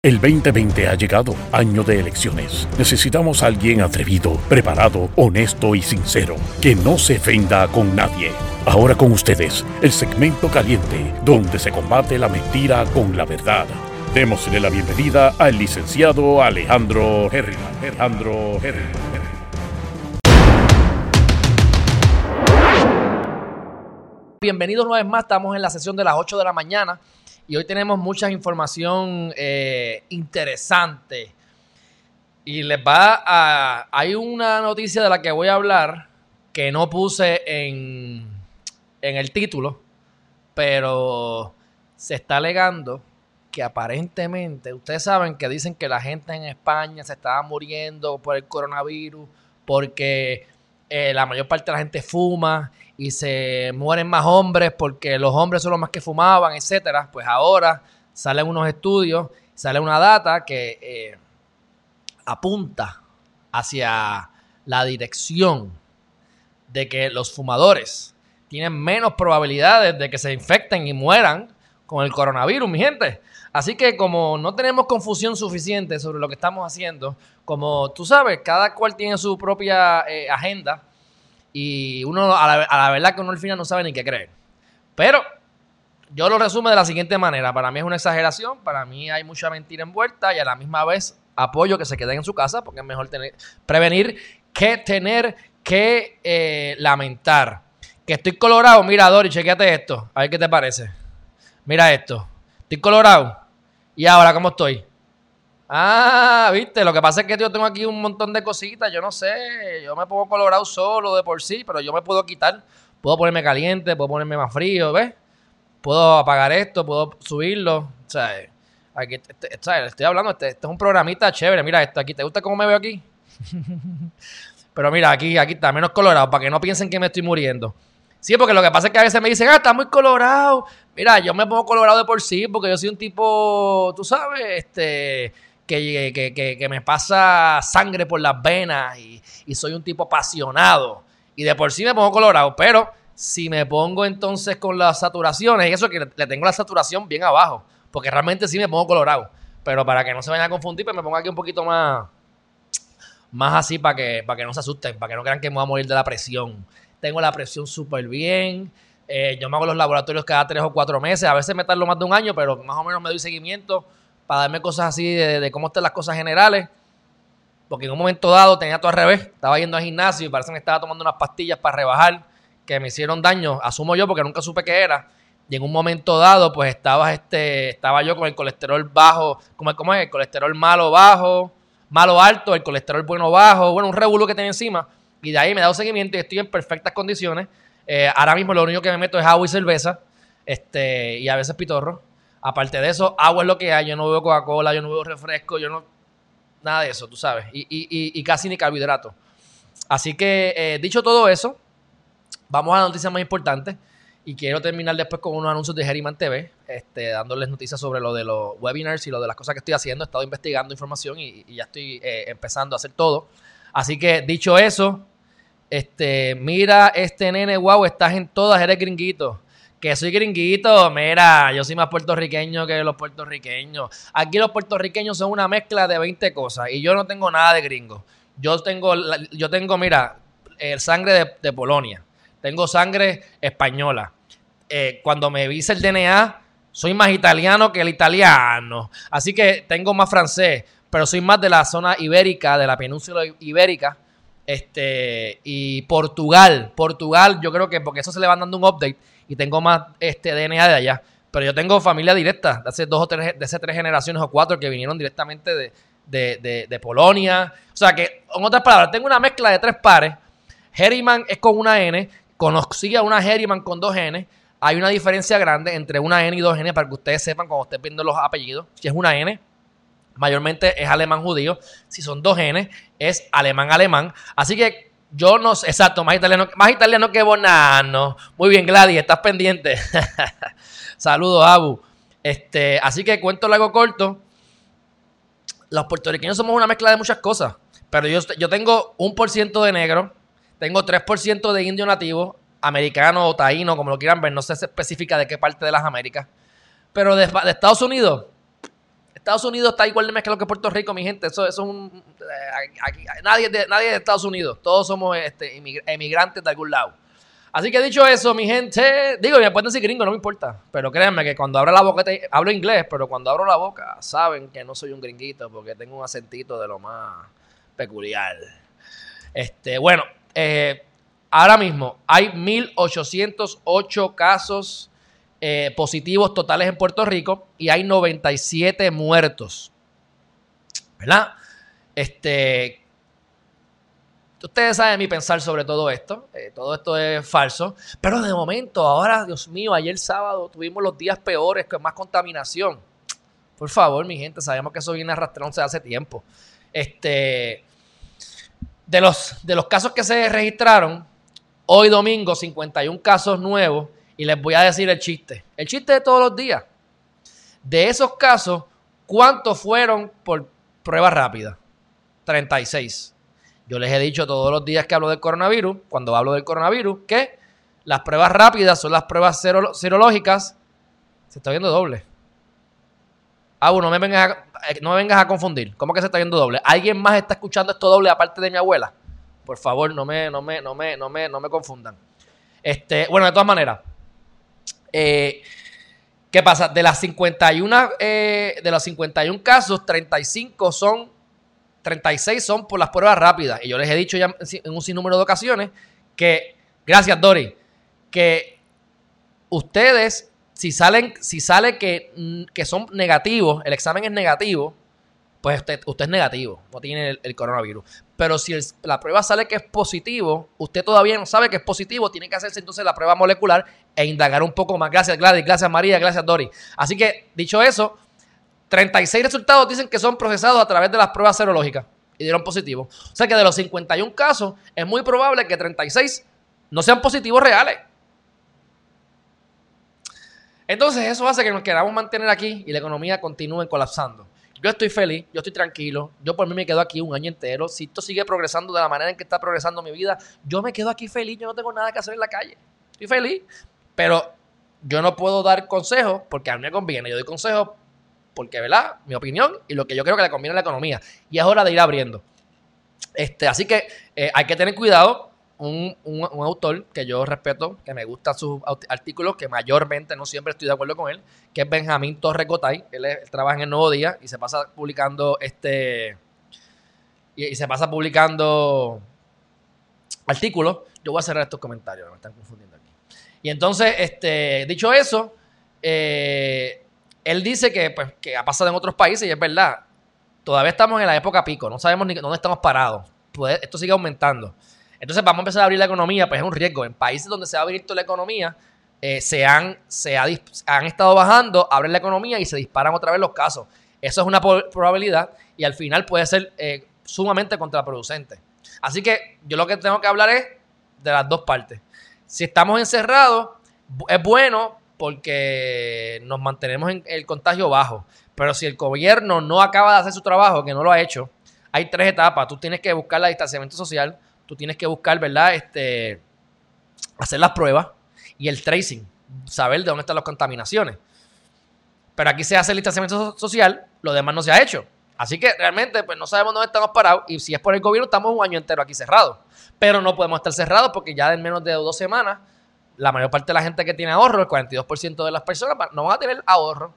El 2020 ha llegado, año de elecciones. Necesitamos a alguien atrevido, preparado, honesto y sincero, que no se ofenda con nadie. Ahora con ustedes, el segmento caliente, donde se combate la mentira con la verdad. Démosle la bienvenida al licenciado Alejandro Herrera. Alejandro Herrera. Bienvenidos una vez más, estamos en la sesión de las 8 de la mañana y hoy tenemos mucha información eh, interesante. Y les va a... Hay una noticia de la que voy a hablar que no puse en, en el título, pero se está alegando que aparentemente, ustedes saben que dicen que la gente en España se estaba muriendo por el coronavirus porque eh, la mayor parte de la gente fuma y se mueren más hombres porque los hombres son los más que fumaban, etcétera. Pues ahora salen unos estudios, sale una data que eh, apunta hacia la dirección de que los fumadores tienen menos probabilidades de que se infecten y mueran con el coronavirus, mi gente. Así que como no tenemos confusión suficiente sobre lo que estamos haciendo, como tú sabes, cada cual tiene su propia eh, agenda y uno a la, verdad que uno al final no sabe ni qué creer. Pero yo lo resumo de la siguiente manera. Para mí es una exageración, para mí hay mucha mentira envuelta y a la misma vez apoyo que se queden en su casa porque es mejor prevenir que tener que eh, lamentar. Que estoy colorado, mira Dori, chequeate esto, a ver qué te parece. Mira esto. Estoy colorado. ¿Y ahora cómo estoy? Ah, viste, lo que pasa es que yo tengo aquí un montón de cositas, yo no sé, yo me pongo colorado solo de por sí, pero yo me puedo quitar, puedo ponerme caliente, puedo ponerme más frío, ¿ves? Puedo apagar esto, puedo subirlo, o sea, aquí, este, este, estoy hablando, este, este, es un programita chévere, mira esto aquí, ¿te gusta cómo me veo aquí? pero mira, aquí, aquí está, menos colorado, para que no piensen que me estoy muriendo. Sí, porque lo que pasa es que a veces me dicen, ah, está muy colorado. Mira, yo me pongo colorado de por sí porque yo soy un tipo, tú sabes, este, que, que, que, me pasa sangre por las venas y, soy un tipo apasionado. Y de por sí me pongo colorado, pero si me pongo entonces con las saturaciones, y eso que le tengo la saturación bien abajo, porque realmente sí me pongo colorado. Pero para que no se vayan a confundir, pues me pongo aquí un poquito más, más así para que, para que no se asusten, para que no crean que me voy a morir de la presión tengo la presión súper bien. Eh, yo me hago los laboratorios cada tres o cuatro meses. A veces me tardo más de un año, pero más o menos me doy seguimiento para darme cosas así de, cómo están las cosas generales. Porque en un momento dado tenía todo al revés. Estaba yendo al gimnasio y parece que me estaba tomando unas pastillas para rebajar que me hicieron daño. Asumo yo porque nunca supe qué era. Y en un momento dado, pues estaba, este, estaba yo con el colesterol bajo. ¿Cómo, cómo es? El colesterol malo bajo, malo alto, el colesterol bueno bajo. Bueno, un revuelo que tenía encima. Y de ahí me he dado seguimiento y estoy en perfectas condiciones. Eh, ahora mismo lo único que me meto es agua y cerveza. Este, y a veces pitorro. Aparte de eso, agua es lo que hay. Yo no bebo Coca-Cola, yo no bebo refresco, yo no. Nada de eso, tú sabes. Y, casi ni carbohidratos. Así que, eh, dicho todo eso, vamos a la noticia más importante. Y quiero terminar después con unos anuncios de Geriman TV, este, dándoles noticias sobre lo de los webinars y lo de las cosas que estoy haciendo. He estado investigando información y, ya estoy eh, empezando a hacer todo. Así que, dicho eso, este, mira, este nene, wow, estás en todas, eres gringuito. Que soy gringuito, mira, yo soy más puertorriqueño que los puertorriqueños. Aquí los puertorriqueños son una mezcla de 20 cosas y yo no tengo nada de gringo. Yo tengo, yo tengo, mira, el sangre de, Polonia. Tengo sangre española. Eh, cuando me vise el DNA, soy más italiano que el italiano. Así que tengo más francés, pero soy más de la zona ibérica, de la península ibérica este, y Portugal, Portugal, yo creo que porque eso se le van dando un update y tengo más este DNA de allá. Pero yo tengo familia directa de hace dos o tres, de hace tres generaciones o cuatro que vinieron directamente de, de, de, Polonia. O sea que, en otras palabras, tengo una mezcla de tres pares. Herriman es con una N, conocí a una Herriman con dos N. Hay una diferencia grande entre una N y dos N para que ustedes sepan cuando estén viendo los apellidos. Si es una N, mayormente es alemán judío. Si son dos genes, es alemán alemán. Así que yo no sé, exacto, más italiano, más italiano que Bonano. Muy bien, Gladys, estás pendiente. Saludos, Abu. Este, así que cuento largo corto. Los puertorriqueños somos una mezcla de muchas cosas. Pero yo, yo tengo un por ciento de negro, tengo 3% de indio nativo, americano o taíno, como lo quieran ver, no sé específica de qué parte de las Américas. Pero de Estados Unidos, Estados Unidos está igual de mezclado que Puerto Rico, mi gente. Eso, eso es un. eh, nadie, de, nadie de Estados Unidos. Todos somos este, emigrantes de algún lado. Así que dicho eso, mi gente, digo, me pueden decir gringo, no me importa. Pero créanme que cuando abro la boca, hablo inglés, pero cuando abro la boca, saben que no soy un gringuito porque tengo un acentito de lo más peculiar. Este, bueno, eh, ahora mismo hay 1.808 casos eh, positivos totales en Puerto Rico y hay 97 muertos. ¿Verdad? Este, Ustedes saben mi pensar sobre todo esto. Eh, todo esto es falso. Pero de momento, ahora, Dios mío, ayer sábado tuvimos los días peores, con más contaminación. Por favor, mi gente, sabemos que eso viene arrastrándose hace tiempo. Este, de, los, de los casos que se registraron, hoy domingo, 51 casos nuevos. Y les voy a decir el chiste. El chiste de todos los días. De esos casos, ¿cuántos fueron por prueba rápida? 36. Yo les he dicho todos los días que hablo del coronavirus, cuando hablo del coronavirus, que las pruebas rápidas son las pruebas serológicas. Se está viendo doble. Ah, no me, vengas a, eh, no vengas a confundir. ¿Cómo que se está viendo doble? ¿Alguien más está escuchando esto doble aparte de mi abuela? Por favor, no me, no me, no me, no me, no me confundan. Este, bueno, de todas maneras. Eh, ¿Qué pasa? De las 51, eh, de los 51 casos, 35 son 36 son por las pruebas rápidas. Y yo les he dicho ya en un sinnúmero de ocasiones que, gracias Dori, que ustedes, si salen, si sale que, mm, que son negativos, el examen es negativo, pues usted, usted es negativo, no tiene el, coronavirus. Pero si la prueba sale que es positivo, usted todavía no sabe que es positivo, tiene que hacerse entonces la prueba molecular e indagar un poco más. Gracias Gladys, gracias María, gracias Dori. Así que, dicho eso, 36 resultados dicen que son procesados a través de las pruebas serológicas y dieron positivo. O sea que de los 51 casos, es muy probable que 36 no sean positivos reales. Entonces eso hace que nos queramos mantener aquí y la economía continúe colapsando. Yo estoy feliz, yo estoy tranquilo, yo por mí me quedo aquí un año entero. Si esto sigue progresando de la manera en que está progresando mi vida, yo me quedo aquí feliz, yo no tengo nada que hacer en la calle. Estoy feliz, pero yo no puedo dar consejos porque a mí me conviene. Yo doy consejos porque, ¿verdad? Mi opinión y lo que yo creo que le conviene a la economía. Y es hora de ir abriendo. Este, así que eh, hay que tener cuidado. Un, autor que yo respeto, que me gusta sus artículos, que mayormente no siempre estoy de acuerdo con él, que es Benjamín Torres Gotay. Él, trabaja en el Nuevo Día y se pasa publicando este. Y, se pasa publicando artículos. Yo voy a cerrar estos comentarios, me están confundiendo aquí. Y entonces, este, dicho eso, eh, él dice que, pues, que ha pasado en otros países y es verdad. Todavía estamos en la época pico, no sabemos ni dónde estamos parados. esto sigue aumentando. Entonces vamos a empezar a abrir la economía, pues es un riesgo. En países donde se ha abierto la economía, eh, se, han, se han estado bajando, abren la economía y se disparan otra vez los casos. Eso es una probabilidad y al final puede ser eh, sumamente contraproducente. Así que yo lo que tengo que hablar es de las dos partes. Si estamos encerrados, es bueno porque nos mantenemos en el contagio bajo. Pero si el gobierno no acaba de hacer su trabajo, que no lo ha hecho, hay tres etapas. Tú tienes que buscar el distanciamiento social, tú tienes que buscar, ¿verdad? Este, hacer las pruebas y el tracing, saber de dónde están las contaminaciones. Pero aquí se hace el distanciamiento social, lo demás no se ha hecho. Así que realmente pues no sabemos dónde estamos parados y si es por el gobierno estamos un año entero aquí cerrados. Pero no podemos estar cerrados porque ya en menos de dos semanas la mayor parte de la gente que tiene ahorro, el 42% de las personas, no van a tener ahorro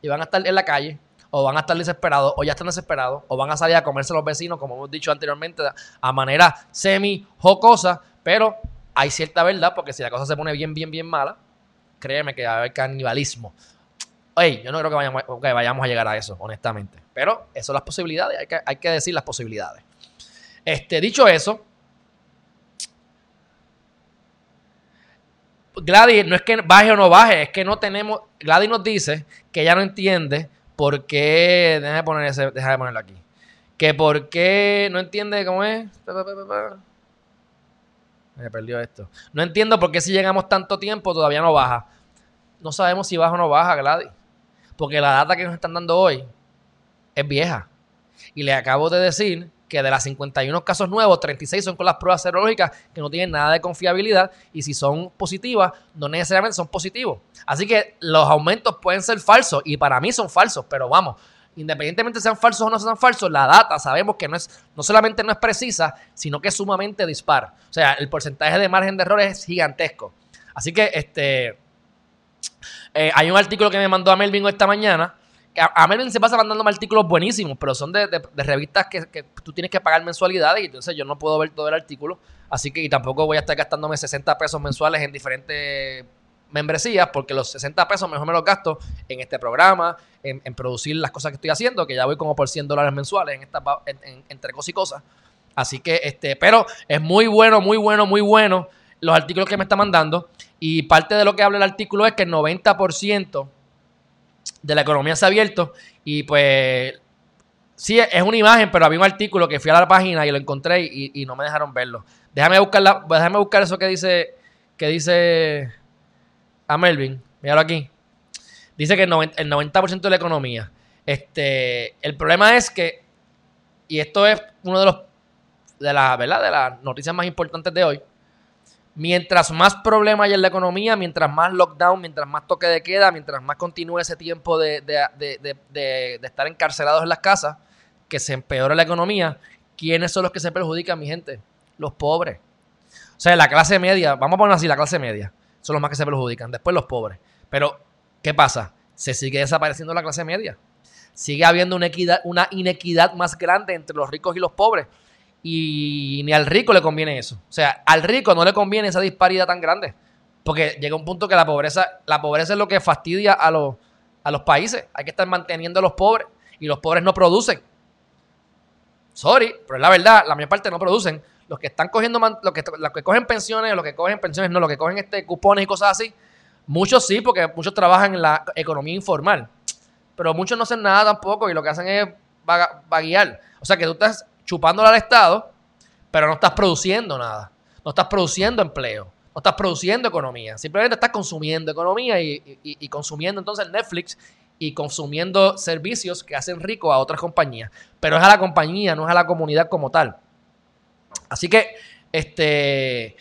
y van a estar en la calle, o van a estar desesperados, o ya están desesperados, o van a salir a comerse los vecinos, como hemos dicho anteriormente, a manera semi-jocosa, pero hay cierta verdad, porque si la cosa se pone bien, bien, bien mala, créeme que va a haber canibalismo. Oye, yo no creo que vayamos, que vayamos a llegar a eso, honestamente. Pero eso son las posibilidades, hay que, hay que decir las posibilidades. Este, dicho eso, Gladys, no es que baje o no baje, es que no tenemos. Gladys nos dice que ella no entiende por qué. Déjame poner ese, de ponerlo aquí. Que por qué no entiende cómo es. Me perdió esto. No entiendo por qué si llegamos tanto tiempo todavía no baja. No sabemos si baja o no baja, Gladys. Porque la data que nos están dando hoy es vieja. Y le acabo de decir que de las 51 casos nuevos, 36 son con las pruebas serológicas que no tienen nada de confiabilidad y si son positivas, no necesariamente son positivos. Así que los aumentos pueden ser falsos y para mí son falsos, pero vamos, Independientemente sean falsos o no sean falsos, la data sabemos que no es, no solamente no es precisa, sino que es sumamente dispar. O sea, el porcentaje de margen de error es gigantesco. Así que este eh, hay un artículo que me mandó a Melvin esta mañana. A, Melvin se pasa mandándome artículos buenísimos, pero son de, revistas que, tú tienes que pagar mensualidades y entonces yo no puedo ver todo el artículo. Así que y tampoco voy a estar gastándome 60 pesos mensuales en diferentes membresías, porque los 60 pesos mejor me los gasto en este programa, en, producir las cosas que estoy haciendo, que ya voy como por 100 dólares mensuales en esta, entre cosas y cosas. Así que, este, pero es muy bueno, muy bueno, muy bueno los artículos que me está mandando. Y parte de lo que habla el artículo es que el 90% de la economía se ha abierto. Y pues, sí, es una imagen, pero había un artículo que fui a la página y lo encontré y, no me dejaron verlo. Déjame buscar, la, déjame buscar eso que dice, que dice a Melvin, míralo aquí. Dice que el 90%, de la economía. Este, el problema es que, y esto es uno de los de la, ¿verdad? de las noticias más importantes de hoy. Mientras más problemas hay en la economía, mientras más lockdown, mientras más toque de queda, mientras más continúe ese tiempo de, de estar encarcelados en las casas, que se empeore la economía, ¿quiénes son los que se perjudican, mi gente? Los pobres. O sea, la clase media, vamos a poner así, la clase media son los más que se perjudican. Después los pobres. Pero, ¿qué pasa? Se sigue desapareciendo la clase media. Sigue habiendo una, equidad, una inequidad más grande entre los ricos y los pobres. Y ni al rico le conviene eso. O sea, al rico no le conviene esa disparidad tan grande. Porque llega un punto que la pobreza, la pobreza es lo que fastidia a los, a los países. Hay que estar manteniendo a los pobres. Y los pobres no producen. Sorry, pero es la verdad, la mayor parte no producen los que están cogiendo, los que, los que cogen pensiones, los que cogen pensiones, no, los que cogen este cupones y cosas así, muchos sí, porque muchos trabajan en la economía informal, pero muchos no hacen nada tampoco y lo que hacen es vaguear. O sea que tú estás chupándole al Estado, pero no estás produciendo nada, no estás produciendo empleo, no estás produciendo economía, simplemente estás consumiendo economía y consumiendo entonces Netflix y consumiendo servicios que hacen rico a otras compañías, pero es a la compañía, no es a la comunidad como tal. Así que, este,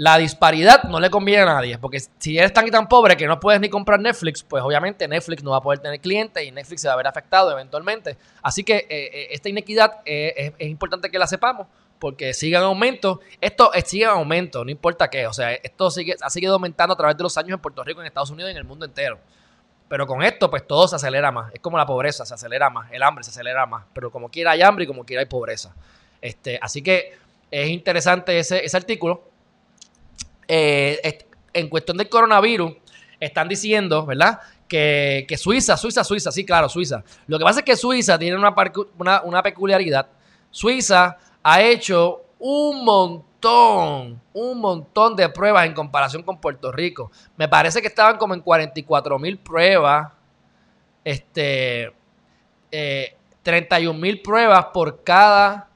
la disparidad no le conviene a nadie, porque si eres tan y tan pobre que no puedes ni comprar Netflix, pues obviamente Netflix no va a poder tener clientes y Netflix se va a ver afectado eventualmente. Así que eh, eh, esta inequidad eh, es, importante que la sepamos, porque sigue en aumento. Esto sigue en aumento, no importa qué. O sea, esto sigue, ha seguido aumentando a través de los años en Puerto Rico, en Estados Unidos y en el mundo entero. Pero con esto, pues todo se acelera más. Es como la pobreza, se acelera más. El hambre se acelera más. Pero como quiera hay hambre y como quiera hay pobreza. Este, así que es interesante ese, artículo. Eh, en cuestión del coronavirus, están diciendo, ¿verdad? Que, Suiza, Suiza, Suiza, sí, claro, Suiza. Lo que pasa es que Suiza tiene una, peculiaridad. Suiza ha hecho un montón, un montón de pruebas en comparación con Puerto Rico. Me parece que estaban como en 44 mil pruebas, este, 31 eh, mil pruebas por cada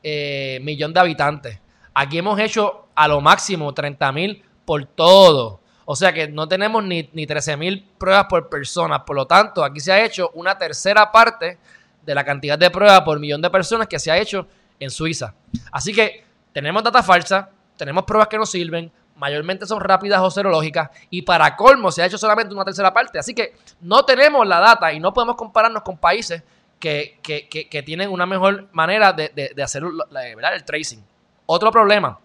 eh, millón de habitantes. Aquí hemos hecho a lo máximo 30 mil por todo. O sea que no tenemos ni, ni 13 mil pruebas por persona. Por lo tanto, aquí se ha hecho una tercera parte de la cantidad de pruebas por millón de personas que se ha hecho en Suiza. Así que tenemos data falsa, tenemos pruebas que no sirven, mayormente son rápidas o serológicas y para colmo se ha hecho solamente una tercera parte. Así que no tenemos la data y no podemos compararnos con países que, tienen una mejor manera de, hacer el tracing. Otro problema,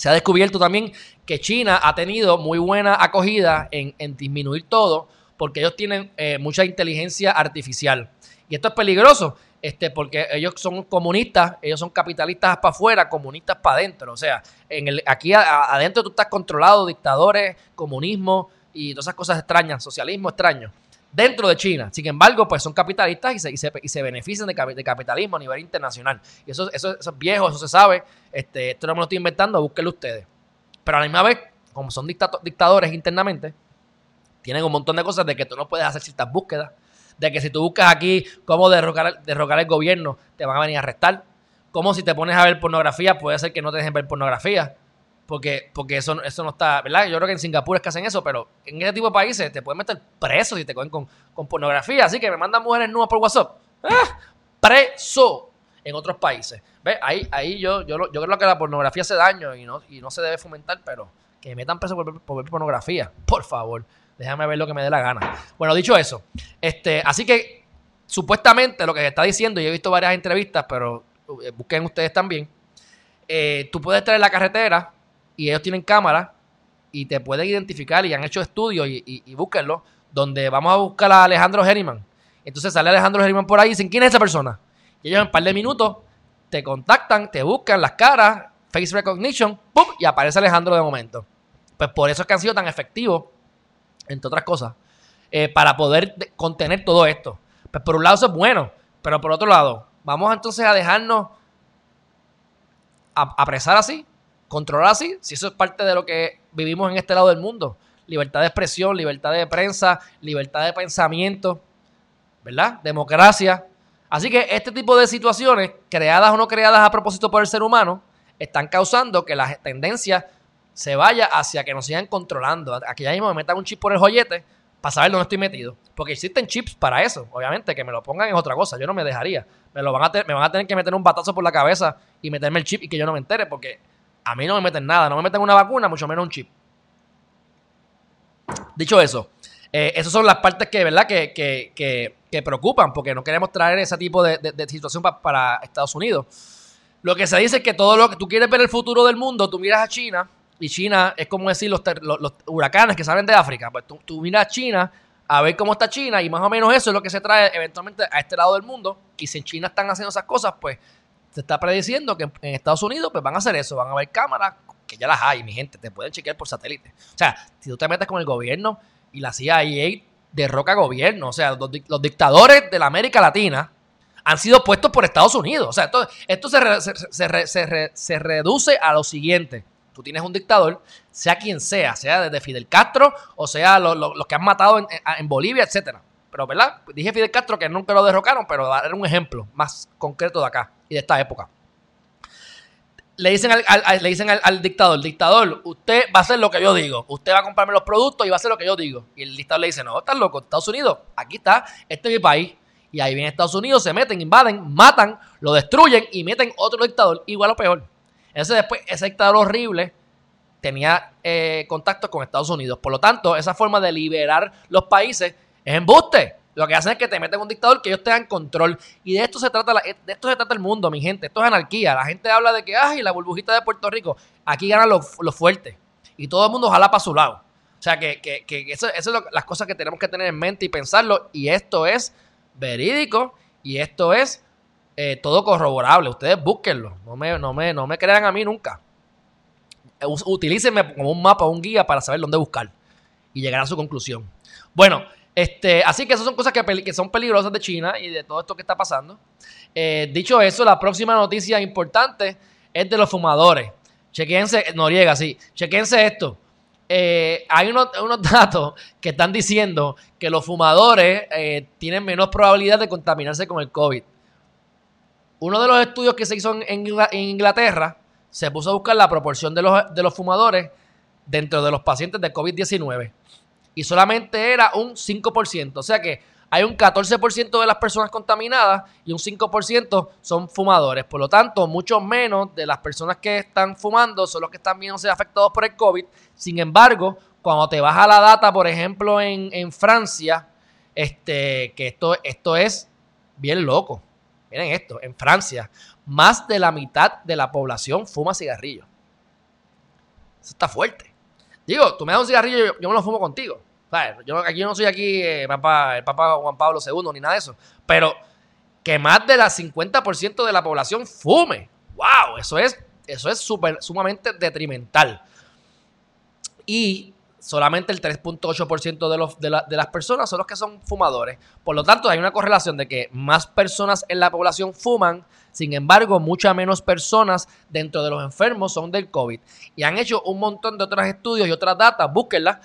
se ha descubierto también que China ha tenido muy buena acogida en, disminuir todo porque ellos tienen eh, mucha inteligencia artificial. Y esto es peligroso, este, porque ellos son comunistas, ellos son capitalistas para afuera, comunistas para adentro. O sea, en el, aquí adentro tú estás controlado, dictadores, comunismo y todas esas cosas extrañas, socialismo extraño dentro de China. Sin embargo, pues son capitalistas y se, y se, benefician de, capitalismo a nivel internacional. Y eso, eso, eso, es viejo, eso se sabe. Este, esto no me lo estoy inventando, búsquenlo ustedes. Pero a la misma vez, como son dictadores internamente, tienen un montón de cosas de que tú no puedes hacer ciertas búsquedas. De que si tú buscas aquí cómo derrocar, derrocar el gobierno, te van a venir a arrestar. Como si te pones a ver pornografía, puede ser que no te dejen ver pornografía porque, porque eso, eso no está, ¿verdad? Yo creo que en Singapur es que hacen eso, pero en ese tipo de países te pueden meter preso si te cogen con, pornografía. Así que me mandan mujeres nuevas por WhatsApp. ¡Ah! Preso en otros países. ¿Ves? Ahí, ahí yo, yo, yo creo que la pornografía hace daño y no, y no se debe fomentar, pero que me metan preso por, ver pornografía. Por favor, déjame ver lo que me dé la gana. Bueno, dicho eso, este, así que supuestamente lo que está diciendo, y he visto varias entrevistas, pero eh, busquen ustedes también, eh, tú puedes estar en la carretera y ellos tienen cámara y te pueden identificar y han hecho estudios y, y, búsquenlo, donde vamos a buscar a Alejandro Geriman. Entonces sale Alejandro Geriman por ahí y dicen, ¿quién es esa persona? Y ellos en un par de minutos te contactan, te buscan las caras, face recognition, ¡pum! y aparece Alejandro de momento. Pues por eso es que han sido tan efectivos, entre otras cosas, eh, para poder contener todo esto. Pues por un lado eso es bueno, pero por otro lado, vamos entonces a dejarnos apresar así, controlar así, si eso es parte de lo que vivimos en este lado del mundo. Libertad de expresión, libertad de prensa, libertad de pensamiento, ¿verdad? Democracia. Así que este tipo de situaciones, creadas o no creadas a propósito por el ser humano, están causando que la tendencia se vaya hacia que nos sigan controlando. Aquí ya mismo me metan un chip por el joyete para saber dónde estoy metido. Porque existen chips para eso. Obviamente, que me lo pongan es otra cosa. Yo no me dejaría. Me, lo van a me van a tener que meter un batazo por la cabeza y meterme el chip y que yo no me entere. Porque a mí no me meten nada. No me meten una vacuna, mucho menos un chip. Dicho eso, eh, esas son las partes que, ¿verdad? Que, que, que, preocupan. Porque no queremos traer ese tipo de, situación para Estados Unidos. Lo que se dice es que todo lo que tú quieres ver el futuro del mundo, tú miras a China y China es como decir los, los, huracanes que salen de África. Pues tú, miras a China a ver cómo está China y más o menos eso es lo que se trae eventualmente a este lado del mundo. Y si en China están haciendo esas cosas, pues se está prediciendo que en Estados Unidos pues van a hacer eso, van a ver cámaras, que ya las hay, mi gente, te pueden chequear por satélite. O sea, si tú te metes con el gobierno y la CIA derroca gobierno, o sea, los, dictadores de la América Latina han sido puestos por Estados Unidos. O sea, esto, esto se, se reduce a lo siguiente tú tienes un dictador, sea quien sea, sea desde Fidel Castro o sea los que han matado en, Bolivia, etcétera. Pero, ¿verdad? Dije Fidel Castro que nunca lo derrocaron, pero dar un ejemplo más concreto de acá y de esta época. Le dicen al, le dicen al, dictador, dictador, usted va a hacer lo que yo digo. Usted va a comprarme los productos y va a hacer lo que yo digo. Y el dictador le dice, no, estás loco, Estados Unidos, aquí está, este es mi país. Y ahí viene Estados Unidos, se meten, invaden, matan, lo destruyen y meten otro dictador igual o peor. Ese después, ese dictador horrible tenía eh, contacto con Estados Unidos. Por lo tanto, esa forma de liberar los países es embuste. Lo que hacen es que te meten un dictador que ellos tengan control. Y de esto se trata de esto se trata el mundo, mi gente. Esto es anarquía. La gente habla de que, ay, la burbujita de Puerto Rico. Aquí ganan los, fuertes. Y todo el mundo jala para su lado. O sea, que, que, que eso, es las cosas que tenemos que tener en mente y pensarlo. Y esto es verídico. Y esto es eh, todo corroborable. Ustedes búsquenlo. No me, no, me, no me crean a mí nunca. Utilícenme como un mapa un guía para saber dónde buscar y llegar a su conclusión. Bueno, este, así que esas son cosas que, son peligrosas de China y de todo esto que está pasando. Eh, dicho eso, la próxima noticia importante es de los fumadores. Chequense, Noriega, sí. Chequense esto. Eh, hay unos, datos que están diciendo que los fumadores tienen menos probabilidad de contaminarse con el COVID. Uno de los estudios que se hizo en Inglaterra se puso a buscar la proporción de los fumadores dentro de los pacientes de COVID-19 y solamente era un 5%. O sea que hay un 14% de las personas contaminadas y un 5% son fumadores. Por lo tanto, mucho menos de las personas que están fumando son los que están viéndose afectados por el COVID. Sin embargo, cuando te vas a la data, por ejemplo, en, en Francia, este, que esto, esto es bien loco. Miren esto, en Francia, más de la mitad de la población fuma cigarrillo. Eso está fuerte. Digo, tú me das un cigarrillo, yo, me lo fumo contigo. Yo aquí no soy aquí eh, papá, el Papa Juan Pablo II ni nada de eso. Pero que más de la 50% de la población fume. ¡Wow! Eso es, eso es super, sumamente detrimental. Y solamente el 3.8% de, de, de las personas son los que son fumadores. Por lo tanto, hay una correlación de que más personas en la población fuman, sin embargo, muchas menos personas dentro de los enfermos son del COVID. Y han hecho un montón de otros estudios y otras datas, búsquenlas,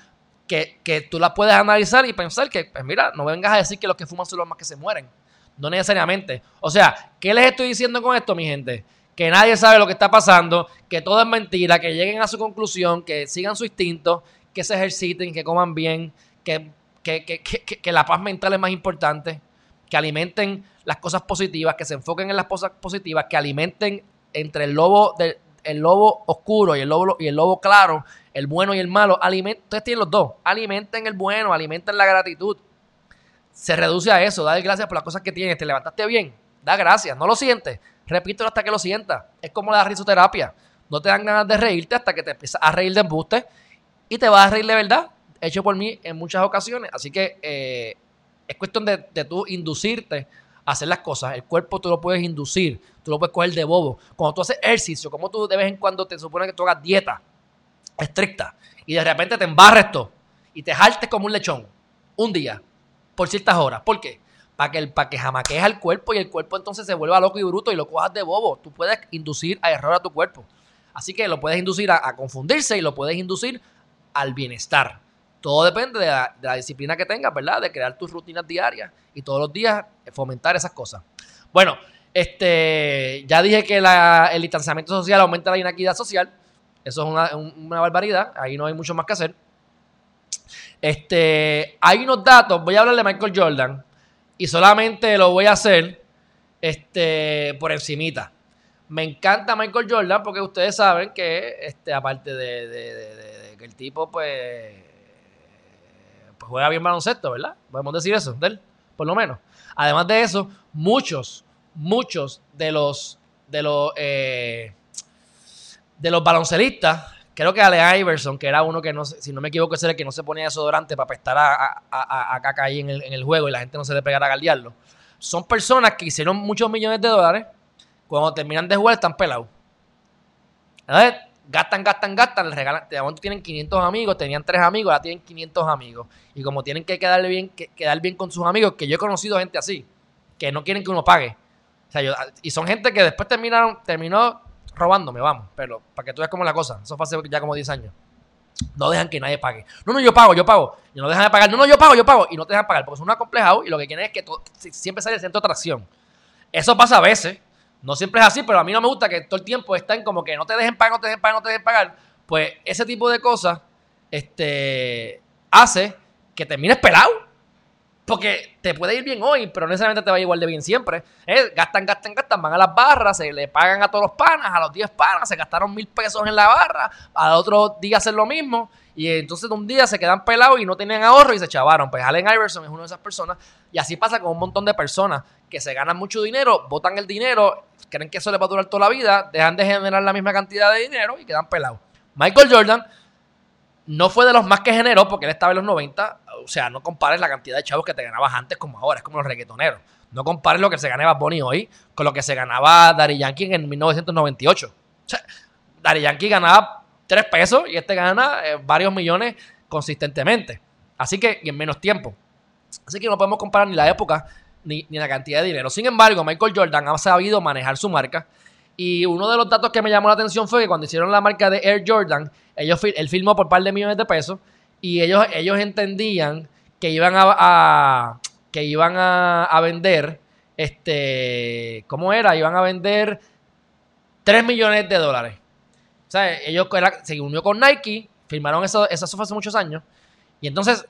que, que tú las puedes analizar y pensar que, pues mira, no vengas a decir que los que fuman son los más que se mueren. No necesariamente. O sea, ¿qué les estoy diciendo con esto, mi gente? Que nadie sabe lo que está pasando, que todo es mentira, que lleguen a su conclusión, que sigan su instinto que se ejerciten, que coman bien, que, que, la paz mental es más importante, que alimenten las cosas positivas, que se enfoquen en las cosas positivas, que alimenten entre el lobo, del, el lobo oscuro y el lobo, y el lobo claro, el bueno y el malo. Alimenten, ustedes tienen los dos. Alimenten el bueno, alimenten la gratitud. se reduce a eso. Da gracias por las cosas que tienes. Te levantaste bien. Da gracias. No lo sientes. Repítelo hasta que lo sientas. Es como la risoterapia. No te dan ganas de reírte hasta que te empiezas a reír de embuste y te vas a reír de verdad. Hecho por mí en muchas ocasiones. Así que eh, es cuestión de, de tú inducirte a hacer las cosas. El cuerpo tú lo puedes inducir. Tú lo puedes coger de bobo. Cuando tú haces ejercicio, como tú de vez en cuando te supone que tú hagas dieta estricta y de repente te embarres todo y te jaltes como un lechón un día por ciertas horas. ¿Por qué? Para que, para que jamaquees al cuerpo y el cuerpo entonces se vuelva loco y bruto y lo cojas de bobo. Tú puedes inducir a error a tu cuerpo. Así que lo puedes inducir a, confundirse y lo puedes inducir al bienestar. Todo depende de la, disciplina que tengas, ¿verdad? De crear tus rutinas diarias y todos los días fomentar esas cosas. Bueno, este, ya dije que el distanciamiento social aumenta la inequidad social. Eso es una, una barbaridad. Ahí no hay mucho más que hacer. Este, hay unos datos, voy a hablar de Michael Jordan y solamente lo voy a hacer este, por encimita. Me encanta Michael Jordan porque ustedes saben que, este, aparte de, que el tipo, pues, pues, juega bien baloncesto, ¿verdad? Podemos decir eso, de por lo menos. Además de eso, muchos, muchos de los, de los, eh, de los baloncelistas Creo que Ale Iverson, que era uno que no si no me equivoco, ese el que no se ponía desodorante para apestar a, a, caca ahí en el, juego y la gente no se le pegara a galdearlo. Son personas que hicieron muchos millones de dólares. Cuando terminan de jugar están pelados. ver, Gastan, gastan, gastan, les regalan. De momento tienen 500 amigos, tenían tres amigos, ahora tienen 500 amigos. Y como tienen que quedarle bien, quedar bien con sus amigos, que yo he conocido gente así, que no quieren que uno pague. O sea, y son gente que después terminaron, terminó robándome, vamos. Pero para que tú veas cómo es la cosa. Eso fue hace ya como 10 años. No dejan que nadie pague. No, no, yo pago, yo pago. Y no dejan de pagar. No, no, yo pago, yo pago. Y no te dejan pagar porque son un acomplejado y lo que quieren es que siempre sale el centro de atracción. Eso pasa a veces. No siempre es así, pero a mí no me gusta que todo el tiempo estén como que no te dejen pagar, no te dejen pagar, no te dejen pagar. Pues ese tipo de cosas este, hace que termines pelado porque te puede ir bien hoy, pero no necesariamente te va a ir igual de bien siempre. Eh, gastan, gastan, gastan, van a las barras, se le pagan a todos los panas, a los 10 panas, se gastaron mil pesos en la barra, al otro día hacen lo mismo, y entonces un día se quedan pelados y no tienen ahorro y se chavaron. Pues Allen Iverson es una de esas personas, y así pasa con un montón de personas que se ganan mucho dinero, botan el dinero, creen que eso les va a durar toda la vida, dejan de generar la misma cantidad de dinero y quedan pelados. Michael Jordan no fue de los más que generó, porque él estaba en los 90. O sea, no compares la cantidad de chavos que te ganabas antes como ahora. Es como los reggaetoneros. No compares lo que se ganaba Bonnie hoy con lo que se ganaba Daddy Yankee en 1998. O sea, Daddy Yankee ganaba 3 pesos y este gana eh, varios millones consistentemente. Así que, y en menos tiempo. Así que no podemos comparar ni la época ni, ni la cantidad de dinero. Sin embargo, Michael Jordan ha sabido manejar su marca y uno de los datos que me llamó la atención fue que cuando hicieron la marca de Air Jordan, ellos, él filmó por un par de millones de pesos y ellos, ellos entendían que iban a, que iban a, vender, este, ¿cómo era? Iban a vender 3 millones de dólares. O sea, ellos se unió con Nike, firmaron eso, eso hace muchos años, y entonces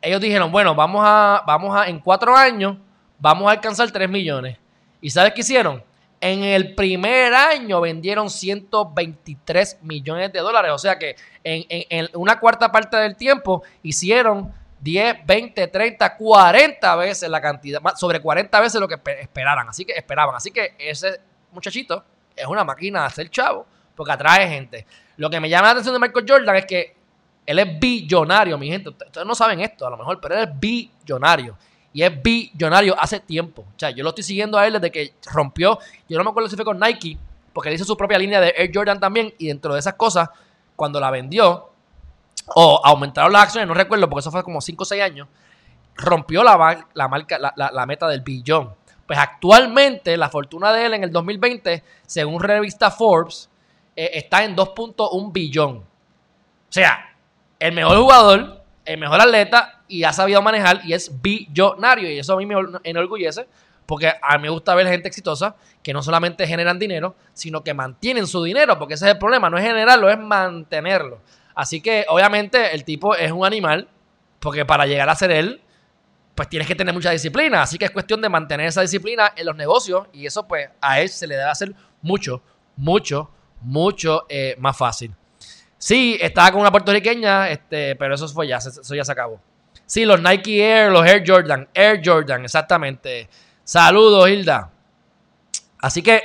ellos dijeron, bueno, vamos a, vamos a, en cuatro años, vamos a alcanzar 3 millones. ¿Y sabes qué hicieron? En el primer año vendieron 123 millones de dólares. O sea que en, una cuarta parte del tiempo hicieron 10, 20, 30, 40 veces la cantidad, sobre 40 veces lo que esperaran. Así que esperaban. Así que ese muchachito es una máquina de hacer chavo porque atrae gente. Lo que me llama la atención de Michael Jordan es que él es billonario, mi gente. Ustedes no saben esto a lo mejor, pero él es billonario y es billonario hace tiempo. O sea, yo lo estoy siguiendo a él desde que rompió. Yo no me acuerdo si fue con Nike, porque él hizo su propia línea de Air Jordan también. Y dentro de esas cosas, cuando la vendió, o aumentaron las acciones, no recuerdo, porque eso fue como 5 o 6 años, rompió la, la, marca, la, meta del billón. Pues actualmente la fortuna de él en el 2020, según revista Forbes, eh, está en 2.1 billón. O sea, el mejor jugador, el mejor atleta y ha sabido manejar y es billonario. Y eso a mí me enorgullece porque a mí me gusta ver gente exitosa que no solamente generan dinero, sino que mantienen su dinero, porque ese es el problema, no es generarlo, es mantenerlo. Así que obviamente el tipo es un animal, porque para llegar a ser él, pues tienes que tener mucha disciplina. Así que es cuestión de mantener esa disciplina en los negocios y eso pues a él se le debe hacer mucho, mucho, mucho eh, más fácil. Sí, estaba con una puertorriqueña, este, pero eso fue ya, eso ya se acabó. Sí, los Nike Air, los Air Jordan, Air Jordan, exactamente. Saludos, Hilda. Así que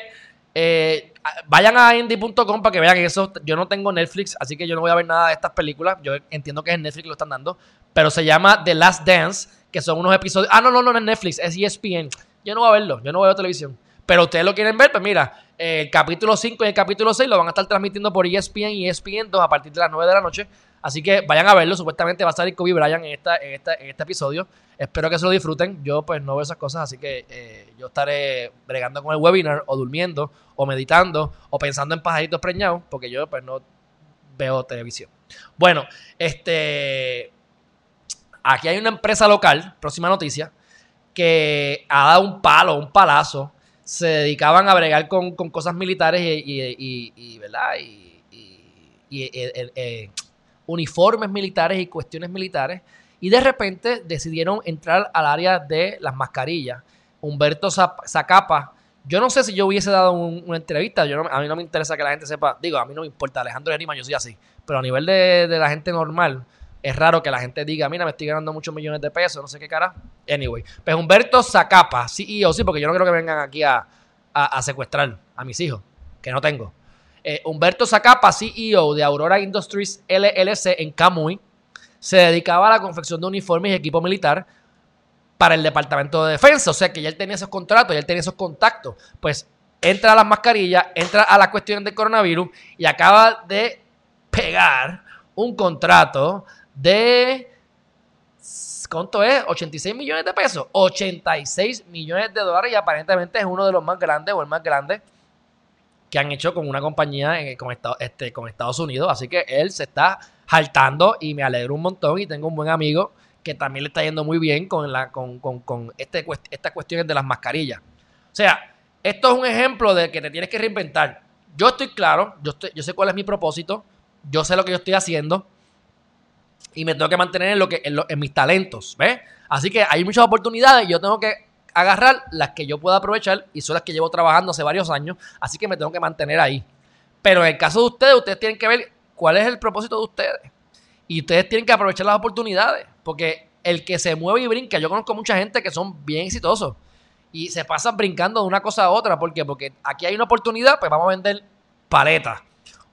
eh, vayan a indie.com para que vean que eso. Yo no tengo Netflix, así que yo no voy a ver nada de estas películas. Yo entiendo que es en Netflix lo están dando. Pero se llama The Last Dance, que son unos episodios. Ah, no, no, no, no es Netflix, es ESPN. Yo no voy a verlo, yo no voy a ver televisión. Pero ustedes lo quieren ver, pues mira, el capítulo 5 y el capítulo 6 lo van a estar transmitiendo por ESPN y ESPN 2 a partir de las 9 de la noche. Así que vayan a verlo. Supuestamente va a salir Kobe Bryant en, esta, en, esta, en este episodio. Espero que se lo disfruten. Yo pues no veo esas cosas, así que eh, yo estaré bregando con el webinar o durmiendo o meditando o pensando en pajaritos preñados porque yo pues no veo televisión. Bueno, este... Aquí hay una empresa local, próxima noticia, que ha dado un palo, un palazo se dedicaban a bregar con, cosas militares y, ¿verdad? y, eh, eh, uniformes militares y cuestiones militares. Y de repente decidieron entrar al área de las mascarillas. Humberto Zacapa, yo no sé si yo hubiese dado una entrevista, yo a mí no me interesa que la gente sepa, digo, a mí no me importa, Alejandro Rima, yo soy así, pero a nivel de, de la gente normal, es raro que la gente diga, mira, me estoy ganando muchos millones de pesos, no sé qué cara. Anyway, pues Humberto Zacapa, CEO, sí, porque yo no quiero que vengan aquí a, secuestrar a mis hijos, que no tengo. Eh, Humberto Zacapa, CEO de Aurora Industries LLC en Camuy, se dedicaba a la confección de uniformes y equipo militar para el Departamento de Defensa. O sea que ya él tenía esos contratos, ya él tenía esos contactos. Pues entra a las mascarillas, entra a la cuestión del coronavirus y acaba de pegar un contrato de... ¿Cuánto es? 86 millones de pesos. 86 millones de dólares y aparentemente es uno de los más grandes o el más grande que han hecho con una compañía con, este, con Estados Unidos. Así que él se está jaltando y me alegro un montón y tengo un buen amigo que también le está yendo muy bien con, la, con, con, este, estas cuestiones de las mascarillas. O sea, esto es un ejemplo de que te tienes que reinventar. Yo estoy claro, yo, yo sé cuál es mi propósito, yo sé lo que yo estoy haciendo y me tengo que mantener en, lo que, en, mis talentos, ¿ves? Así que hay muchas oportunidades y yo tengo que agarrar las que yo pueda aprovechar y son las que llevo trabajando hace varios años, así que me tengo que mantener ahí. Pero en el caso de ustedes, ustedes tienen que ver cuál es el propósito de ustedes. Y ustedes tienen que aprovechar las oportunidades, porque el que se mueve y brinca, yo conozco mucha gente que son bien exitosos y se pasan brincando de una cosa a otra. ¿Por qué? Porque aquí hay una oportunidad, pues vamos a vender paletas.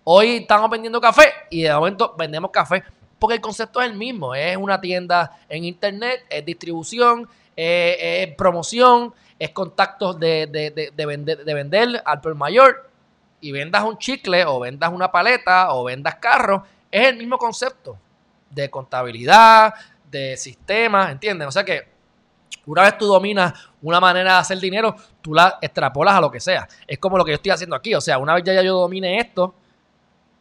Hoy estamos vendiendo café y de momento vendemos café porque el concepto es el mismo. Es una tienda en internet, es distribución, es, promoción, es contactos de, vender, de vender al por mayor y vendas un chicle o vendas una paleta o vendas carros. Es el mismo concepto de contabilidad, de sistemas, ¿entiendes? O sea que una vez tú dominas una manera de hacer dinero, tú la extrapolas a lo que sea. Es como lo que yo estoy haciendo aquí. O sea, una vez ya yo domine esto,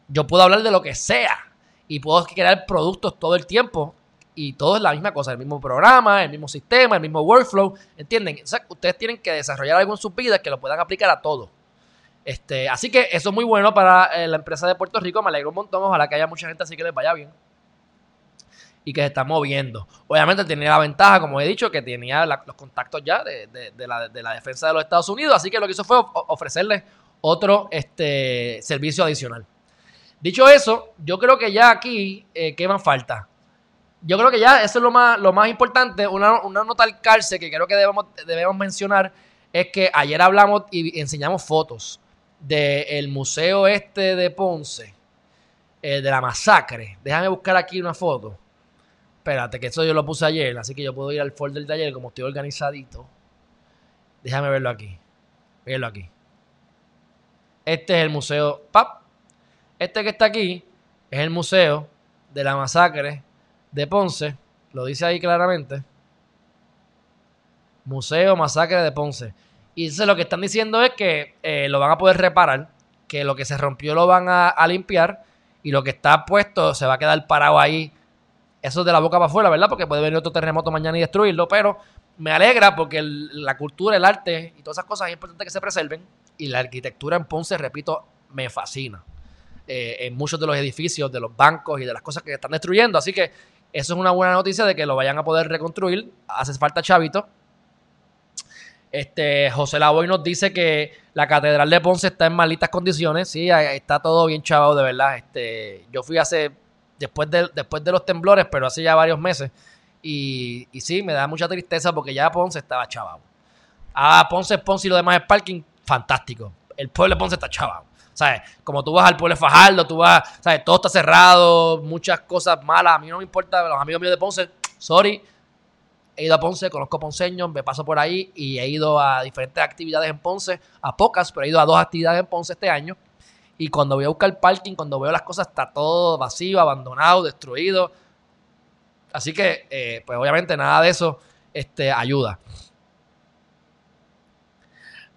yo puedo hablar de lo que sea y puedo crear productos todo el tiempo y todo es la misma cosa, el mismo programa, el mismo sistema, el mismo workflow, ¿entienden? O sea, ustedes tienen que desarrollar algo en sus vidas que lo puedan aplicar a todo. Este, así que eso es muy bueno para eh, la empresa de Puerto Rico, me alegro un montón, ojalá que haya mucha gente así que les vaya bien y que se está moviendo. Obviamente tenía la ventaja, como he dicho, que tenía los contactos ya de, la, de, la, defensa de los Estados Unidos, así que lo que hizo fue ofrecerles otro este, servicio adicional. Dicho eso, yo creo que ya aquí, eh, ¿qué más falta? Yo creo que ya eso es lo más, lo más importante. Una, nota al cárcel que creo que debemos, debemos mencionar es que ayer hablamos y enseñamos fotos del museo este de Ponce, eh, de la masacre. Déjame buscar aquí una foto. Espérate, que eso yo lo puse ayer, así que yo puedo ir al folder de ayer como estoy organizadito. Déjame verlo aquí. Verlo aquí. Este es el museo. ¡Pap! Este que está aquí es el museo de la masacre de Ponce. Lo dice ahí claramente. Museo Masacre de Ponce. Y entonces lo que están diciendo es que eh, lo van a poder reparar, que lo que se rompió lo van a, limpiar y lo que está puesto se va a quedar parado ahí. Eso es de la boca para afuera, ¿verdad? Porque puede venir otro terremoto mañana y destruirlo, pero me alegra porque la cultura, el arte y todas esas cosas es importante que se preserven. Y la arquitectura en Ponce, repito, me fascina. Eh, en muchos de los edificios, de los bancos y de las cosas que están destruyendo. Así que eso es una buena noticia de que lo vayan a poder reconstruir. Hace falta chavito. Este, José Lavoy nos dice que la Catedral de Ponce está en malitas condiciones. Sí, está todo bien chavado, de verdad. Este, yo fui hace, después de, después de los temblores, pero hace ya varios meses. Y, y sí, me da mucha tristeza porque ya Ponce estaba chavado. Ah, Ponce Ponce y lo demás es parking, fantástico. El pueblo de Ponce está chavado. ¿Sabes? Como tú vas al pueblo de Fajardo, tú vas, ¿sabes? Todo está cerrado, muchas cosas malas. A mí no me importa, los amigos míos de Ponce, sorry. He ido a Ponce, conozco ponceños, me paso por ahí y he ido a diferentes actividades en Ponce, a pocas, pero he ido a dos actividades en Ponce este año. Y cuando voy a buscar parking, cuando veo las cosas, está todo vacío, abandonado, destruido. Así que, eh, pues obviamente nada de eso este, ayuda.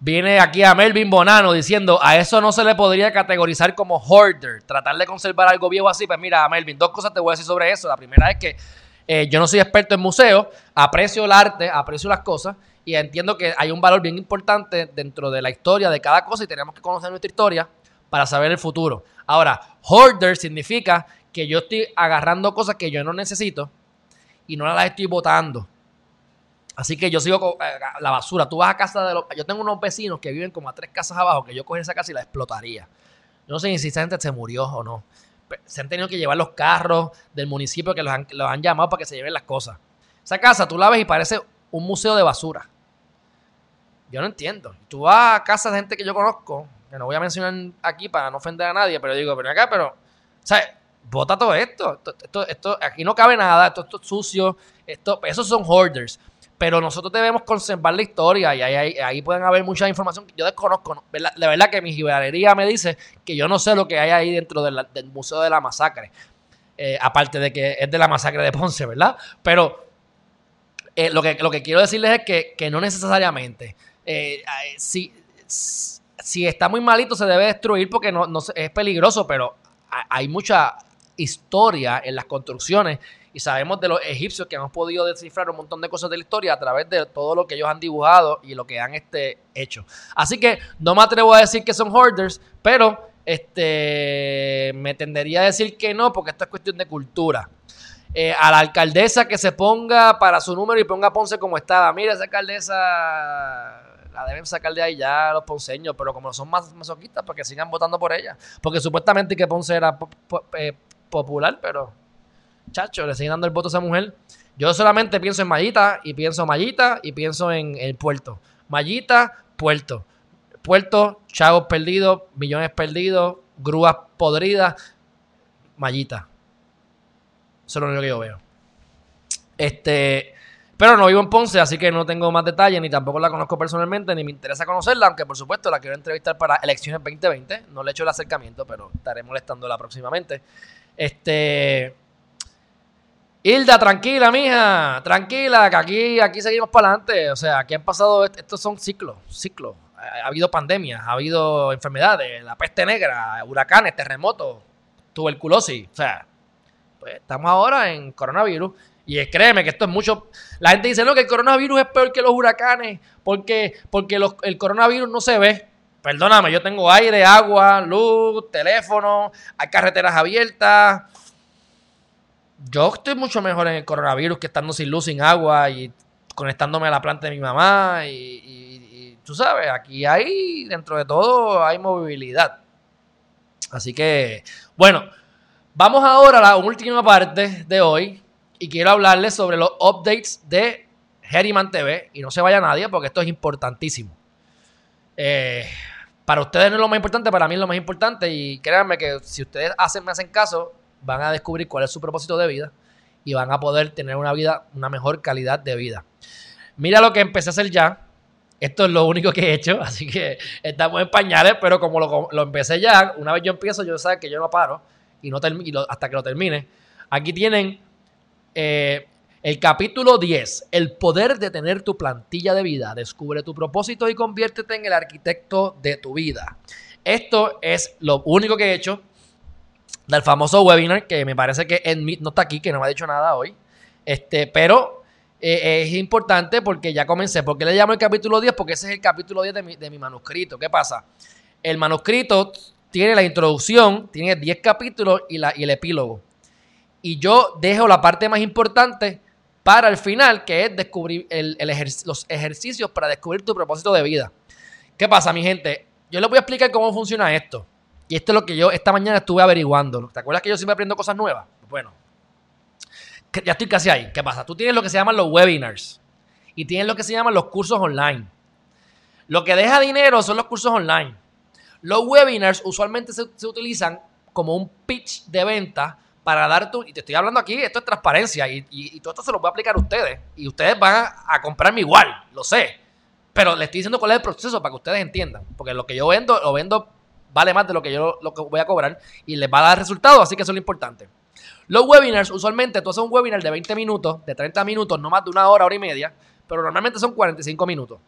Viene aquí a Melvin Bonano diciendo, a eso no se le podría categorizar como hoarder, tratar de conservar algo viejo así. Pues mira, Melvin, dos cosas te voy a decir sobre eso. La primera es que eh, yo no soy experto en museos, aprecio el arte, aprecio las cosas y entiendo que hay un valor bien importante dentro de la historia de cada cosa y tenemos que conocer nuestra historia para saber el futuro. Ahora, hoarder significa que yo estoy agarrando cosas que yo no necesito y no las estoy botando. Así que yo sigo con eh, la basura. Tú vas a casa de los. Yo tengo unos vecinos que viven como a tres casas abajo que yo cogería esa casa y la explotaría. Yo no sé si esa gente se murió o no. Se han tenido que llevar los carros del municipio que los han, llamado para que se lleven las cosas. Esa casa tú la ves y parece un museo de basura. Yo no entiendo. Tú vas a casas de gente que yo conozco, que no voy a mencionar aquí para no ofender a nadie, pero digo, pero acá, pero. ¿Sabes? Bota todo esto. Esto, esto, Aquí no cabe nada. Esto, esto es sucio. Esto, esos son hoarders pero nosotros debemos conservar la historia y ahí, pueden haber mucha información que yo desconozco. De verdad que mi gibalería me dice que yo no sé lo que hay ahí dentro del Museo de la Masacre. Eh, aparte de que es de la masacre de Ponce, ¿verdad? Pero eh, lo, que, lo que quiero decirles es que, no necesariamente. Eh, si, si está muy malito se debe destruir porque no, no es peligroso, pero hay mucha historia en las construcciones y sabemos de los egipcios que hemos podido descifrar un montón de cosas de la historia a través de todo lo que ellos han dibujado y lo que han este, hecho. Así que no me atrevo a decir que son hoarders, pero este, me tendería a decir que no, porque esto es cuestión de cultura. Eh, a la alcaldesa que se ponga para su número y ponga Ponce como estaba. Mira, esa alcaldesa la deben sacar de ahí ya los ponceños, pero como son más masoquistas, para que sigan votando por ella. Porque supuestamente que Ponce era eh, popular, pero chacho, le siguen dando el voto a esa mujer. Yo solamente pienso en Mayita y pienso en Mayita y pienso en el puerto. Mayita, puerto. Puerto, chavos perdidos, millones perdidos, grúas podridas. Mayita. Eso es lo único que yo veo. Este, pero no vivo en Ponce, así que no tengo más detalles, ni tampoco la conozco personalmente, ni me interesa conocerla, aunque por supuesto la quiero entrevistar para elecciones 2020. No le he hecho el acercamiento, pero estaré molestándola próximamente. Este, Hilda, tranquila, mija, tranquila, que aquí, aquí seguimos para adelante. O sea, aquí han pasado, estos son ciclos, ciclos. Ha, habido pandemias, ha habido enfermedades, la peste negra, huracanes, terremotos, tuberculosis. O sea, pues estamos ahora en coronavirus. Y créeme que esto es mucho. La gente dice, no, que el coronavirus es peor que los huracanes, porque, porque el coronavirus no se ve. Perdóname, yo tengo aire, agua, luz, teléfono, hay carreteras abiertas yo estoy mucho mejor en el coronavirus que estando sin luz, sin agua y conectándome a la planta de mi mamá. Y, tú sabes, aquí hay, dentro de todo, hay movilidad. Así que, bueno, vamos ahora a la última parte de hoy y quiero hablarles sobre los updates de Herriman TV. Y no se vaya nadie porque esto es importantísimo. Eh, para ustedes no es lo más importante, para mí es lo más importante. Y créanme que si ustedes hacen, me hacen caso, van a descubrir cuál es su propósito de vida y van a poder tener una vida, una mejor calidad de vida. Mira lo que empecé a hacer ya. Esto es lo único que he hecho, así que estamos en pañales, pero como lo, empecé ya, una vez yo empiezo, yo sé que yo no paro y no termino hasta que lo termine. Aquí tienen eh, el capítulo 10, el poder de tener tu plantilla de vida. Descubre tu propósito y conviértete en el arquitecto de tu vida. Esto es lo único que he hecho del famoso webinar, que me parece que Ed no está aquí, que no me ha dicho nada hoy. Este, pero eh, es importante porque ya comencé. ¿Por qué le llamo el capítulo 10? Porque ese es el capítulo 10 de mi, de mi manuscrito. ¿Qué pasa? El manuscrito tiene la introducción, tiene 10 capítulos y, la, y el epílogo. Y yo dejo la parte más importante para el final, que es descubrir el, los ejercicios para descubrir tu propósito de vida. ¿Qué pasa, mi gente? Yo les voy a explicar cómo funciona esto. Y esto es lo que yo esta mañana estuve averiguando. ¿Te acuerdas que yo siempre aprendo cosas nuevas? Bueno, ya estoy casi ahí. ¿Qué pasa? Tú tienes lo que se llaman los webinars y tienes lo que se llaman los cursos online. Lo que deja dinero son los cursos online. Los webinars usualmente se, utilizan como un pitch de venta para dar tu. Y te estoy hablando aquí, esto es transparencia y, todo esto se lo voy a aplicar a ustedes. Y ustedes van a, comprarme igual, lo sé. Pero les estoy diciendo cuál es el proceso para que ustedes entiendan. Porque lo que yo vendo, lo vendo vale más de lo que yo lo que voy a cobrar y les va a dar resultados, así que eso es lo importante. Los webinars, usualmente tú haces un webinar de 20 minutos, de 30 minutos, no más de una hora, hora y media, pero normalmente son 45 minutos.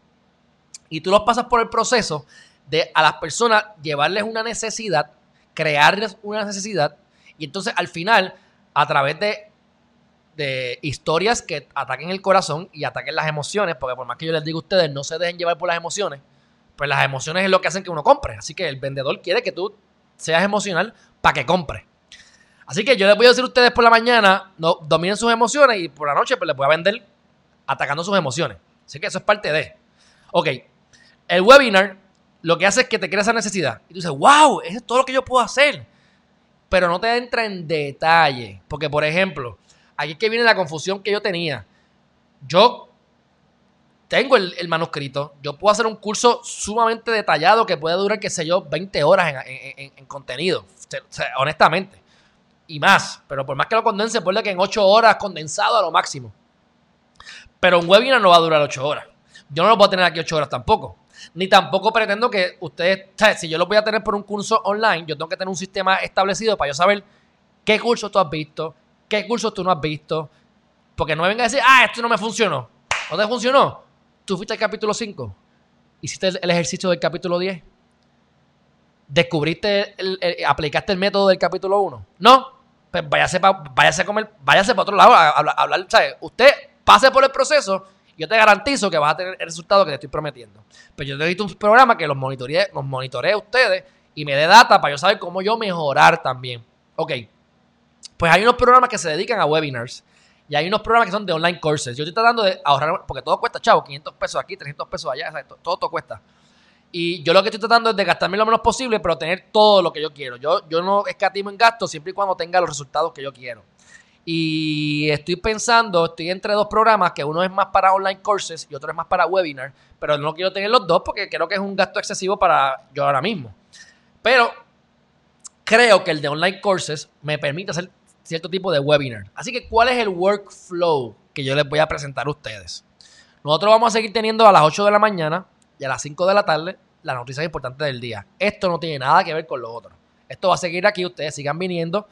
Y tú los pasas por el proceso de a las personas llevarles una necesidad, crearles una necesidad, y entonces al final, a través de, de historias que ataquen el corazón y ataquen las emociones, porque por más que yo les diga a ustedes, no se dejen llevar por las emociones, pues las emociones es lo que hacen que uno compre. Así que el vendedor quiere que tú seas emocional para que compre. Así que yo les voy a decir a ustedes por la mañana, no dominen sus emociones y por la noche pues les voy a vender atacando sus emociones. Así que eso es parte de. Ok, el webinar lo que hace es que te crea esa necesidad. Y tú dices, wow, eso es todo lo que yo puedo hacer. Pero no te entra en detalle. Porque, por ejemplo, aquí es que viene la confusión que yo tenía. Yo tengo el, manuscrito. Yo puedo hacer un curso sumamente detallado que puede durar, qué sé yo, 20 horas en, contenido. honestamente. Y más. Pero por más que lo condense, ponle que en 8 horas condensado a lo máximo. Pero un webinar no va a durar 8 horas. Yo no lo puedo tener aquí 8 horas tampoco. Ni tampoco pretendo que ustedes, si yo lo voy a tener por un curso online, yo tengo que tener un sistema establecido para yo saber qué curso tú has visto, qué cursos tú no has visto. Porque no me venga a decir, ah, esto no me funcionó. ¿No te funcionó? Tú fuiste al capítulo 5, hiciste el, ejercicio del capítulo 10, descubriste, aplicaste el método del capítulo 1. No, pues váyase para váyase a váyase para otro lado a, hablar, ¿sabes? Usted pase por el proceso, yo te garantizo que vas a tener el resultado que te estoy prometiendo. Pero yo necesito un programa que los monitoree, los monitoree a ustedes y me dé data para yo saber cómo yo mejorar también. Ok, pues hay unos programas que se dedican a webinars y hay unos programas que son de online courses. Yo estoy tratando de ahorrar, porque todo cuesta, chavo, 500 pesos aquí, 300 pesos allá, todo, todo cuesta. Y yo lo que estoy tratando es de gastarme lo menos posible, pero tener todo lo que yo quiero. Yo, yo no escatimo en gasto siempre y cuando tenga los resultados que yo quiero. Y estoy pensando, estoy entre dos programas, que uno es más para online courses y otro es más para webinar, pero no quiero tener los dos porque creo que es un gasto excesivo para yo ahora mismo. Pero creo que el de online courses me permite hacer cierto tipo de webinar. Así que, ¿cuál es el workflow que yo les voy a presentar a ustedes? Nosotros vamos a seguir teniendo a las 8 de la mañana y a las 5 de la tarde las noticias importantes del día. Esto no tiene nada que ver con lo otro. Esto va a seguir aquí, ustedes sigan viniendo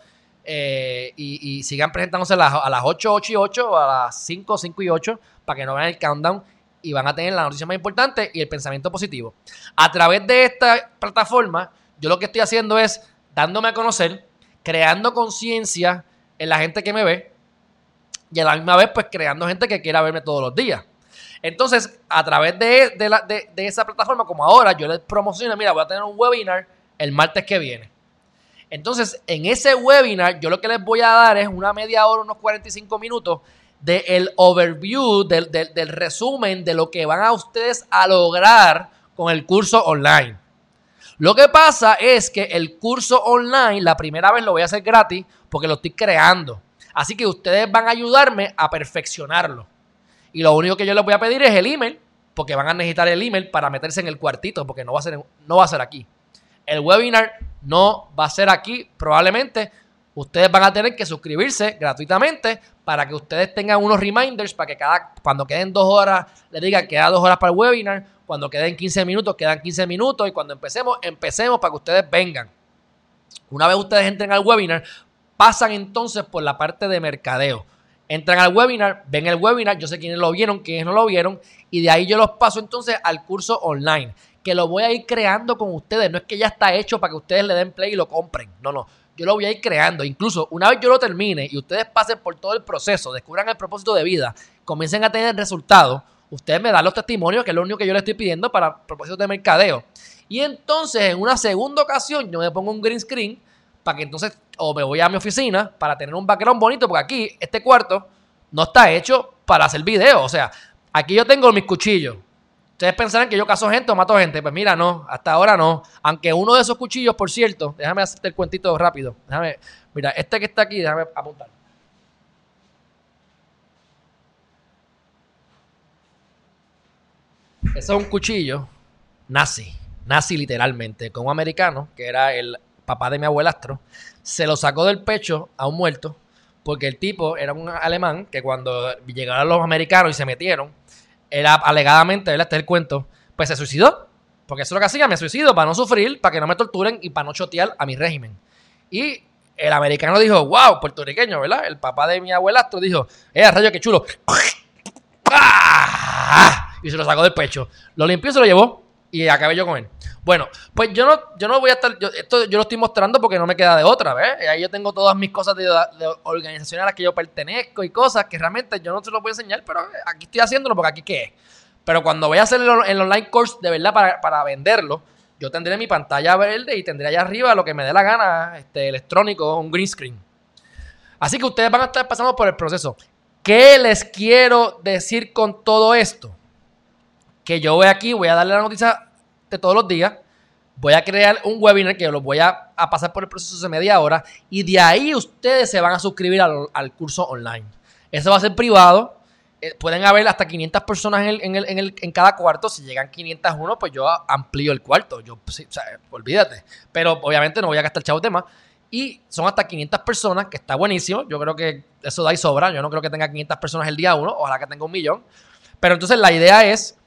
eh, y, sigan presentándose a las, a las 8, 8 y 8 o a las 5, 5 y 8 para que no vean el countdown y van a tener la noticia más importante y el pensamiento positivo. A través de esta plataforma, yo lo que estoy haciendo es dándome a conocer, creando conciencia en la gente que me ve y a la misma vez pues creando gente que quiera verme todos los días. Entonces, a través de, de, de esa plataforma, como ahora, yo les promociono, mira, voy a tener un webinar el martes que viene. Entonces, en ese webinar, yo lo que les voy a dar es una media hora, unos 45 minutos del overview, del, resumen de lo que van a ustedes a lograr con el curso online. Lo que pasa es que el curso online, la primera vez lo voy a hacer gratis porque lo estoy creando. Así que ustedes van a ayudarme a perfeccionarlo. Y lo único que yo les voy a pedir es el email, porque van a necesitar el email para meterse en el cuartito, porque no va a ser, no va a ser aquí. El webinar no va a ser aquí, probablemente. Ustedes van a tener que suscribirse gratuitamente para que ustedes tengan unos reminders para que cada, cuando queden dos horas, les diga queda dos horas para el webinar. Cuando queden 15 minutos, quedan 15 minutos. Y cuando empecemos, empecemos para que ustedes vengan. Una vez ustedes entren al webinar, pasan entonces por la parte de mercadeo. Entran al webinar, ven el webinar, yo sé quiénes lo vieron, quiénes no lo vieron, y de ahí yo los paso entonces al curso online que lo voy a ir creando con ustedes. No es que ya está hecho para que ustedes le den play y lo compren. No, no. Yo lo voy a ir creando. Incluso una vez yo lo termine y ustedes pasen por todo el proceso, descubran el propósito de vida, comiencen a tener resultados, ustedes me dan los testimonios, que es lo único que yo les estoy pidiendo para propósitos de mercadeo. Y entonces, en una segunda ocasión, yo me pongo un green screen para que entonces, o me voy a mi oficina para tener un background bonito, porque aquí, este cuarto, no está hecho para hacer video. O sea, aquí yo tengo mis cuchillos, Ustedes pensarán que yo caso gente o mato gente. Pues mira, no, hasta ahora no. Aunque uno de esos cuchillos, por cierto, déjame hacerte el cuentito rápido. Déjame, mira, este que está aquí, déjame apuntar. Ese es un cuchillo nazi, nazi literalmente, con un americano, que era el papá de mi abuelastro, se lo sacó del pecho a un muerto, porque el tipo era un alemán que cuando llegaron los americanos y se metieron, era alegadamente, ¿verdad? Este es el cuento, pues se suicidó. Porque eso es lo que hacía, me suicido para no sufrir, para que no me torturen y para no chotear a mi régimen. Y el americano dijo, wow, puertorriqueño, ¿verdad? El papá de mi abuelastro dijo, eh, rayo, qué chulo. ¡Ah! Y se lo sacó del pecho. Lo limpió y se lo llevó y acabé yo con él. Bueno, pues yo no, yo no voy a estar, yo, esto yo lo estoy mostrando porque no me queda de otra, ¿ves? Ahí yo tengo todas mis cosas de, organizaciones a las que yo pertenezco y cosas que realmente yo no se los voy a enseñar, pero aquí estoy haciéndolo porque aquí qué es. Pero cuando voy a hacer el, online course de verdad para, para, venderlo, yo tendré mi pantalla verde y tendré allá arriba lo que me dé la gana, este, electrónico, un green screen. Así que ustedes van a estar pasando por el proceso. ¿Qué les quiero decir con todo esto? Que yo voy aquí, voy a darle la noticia de todos los días, voy a crear un webinar que los voy a, pasar por el proceso de media hora y de ahí ustedes se van a suscribir al, curso online. Eso va a ser privado. Eh, pueden haber hasta 500 personas en, en, cada cuarto. Si llegan 501, pues yo amplío el cuarto. Yo, pues, olvídate. Pero obviamente no voy a gastar chavo tema. Y son hasta 500 personas, que está buenísimo. Yo creo que eso da y sobra. Yo no creo que tenga 500 personas el día uno. Ojalá que tenga un millón. Pero entonces la idea es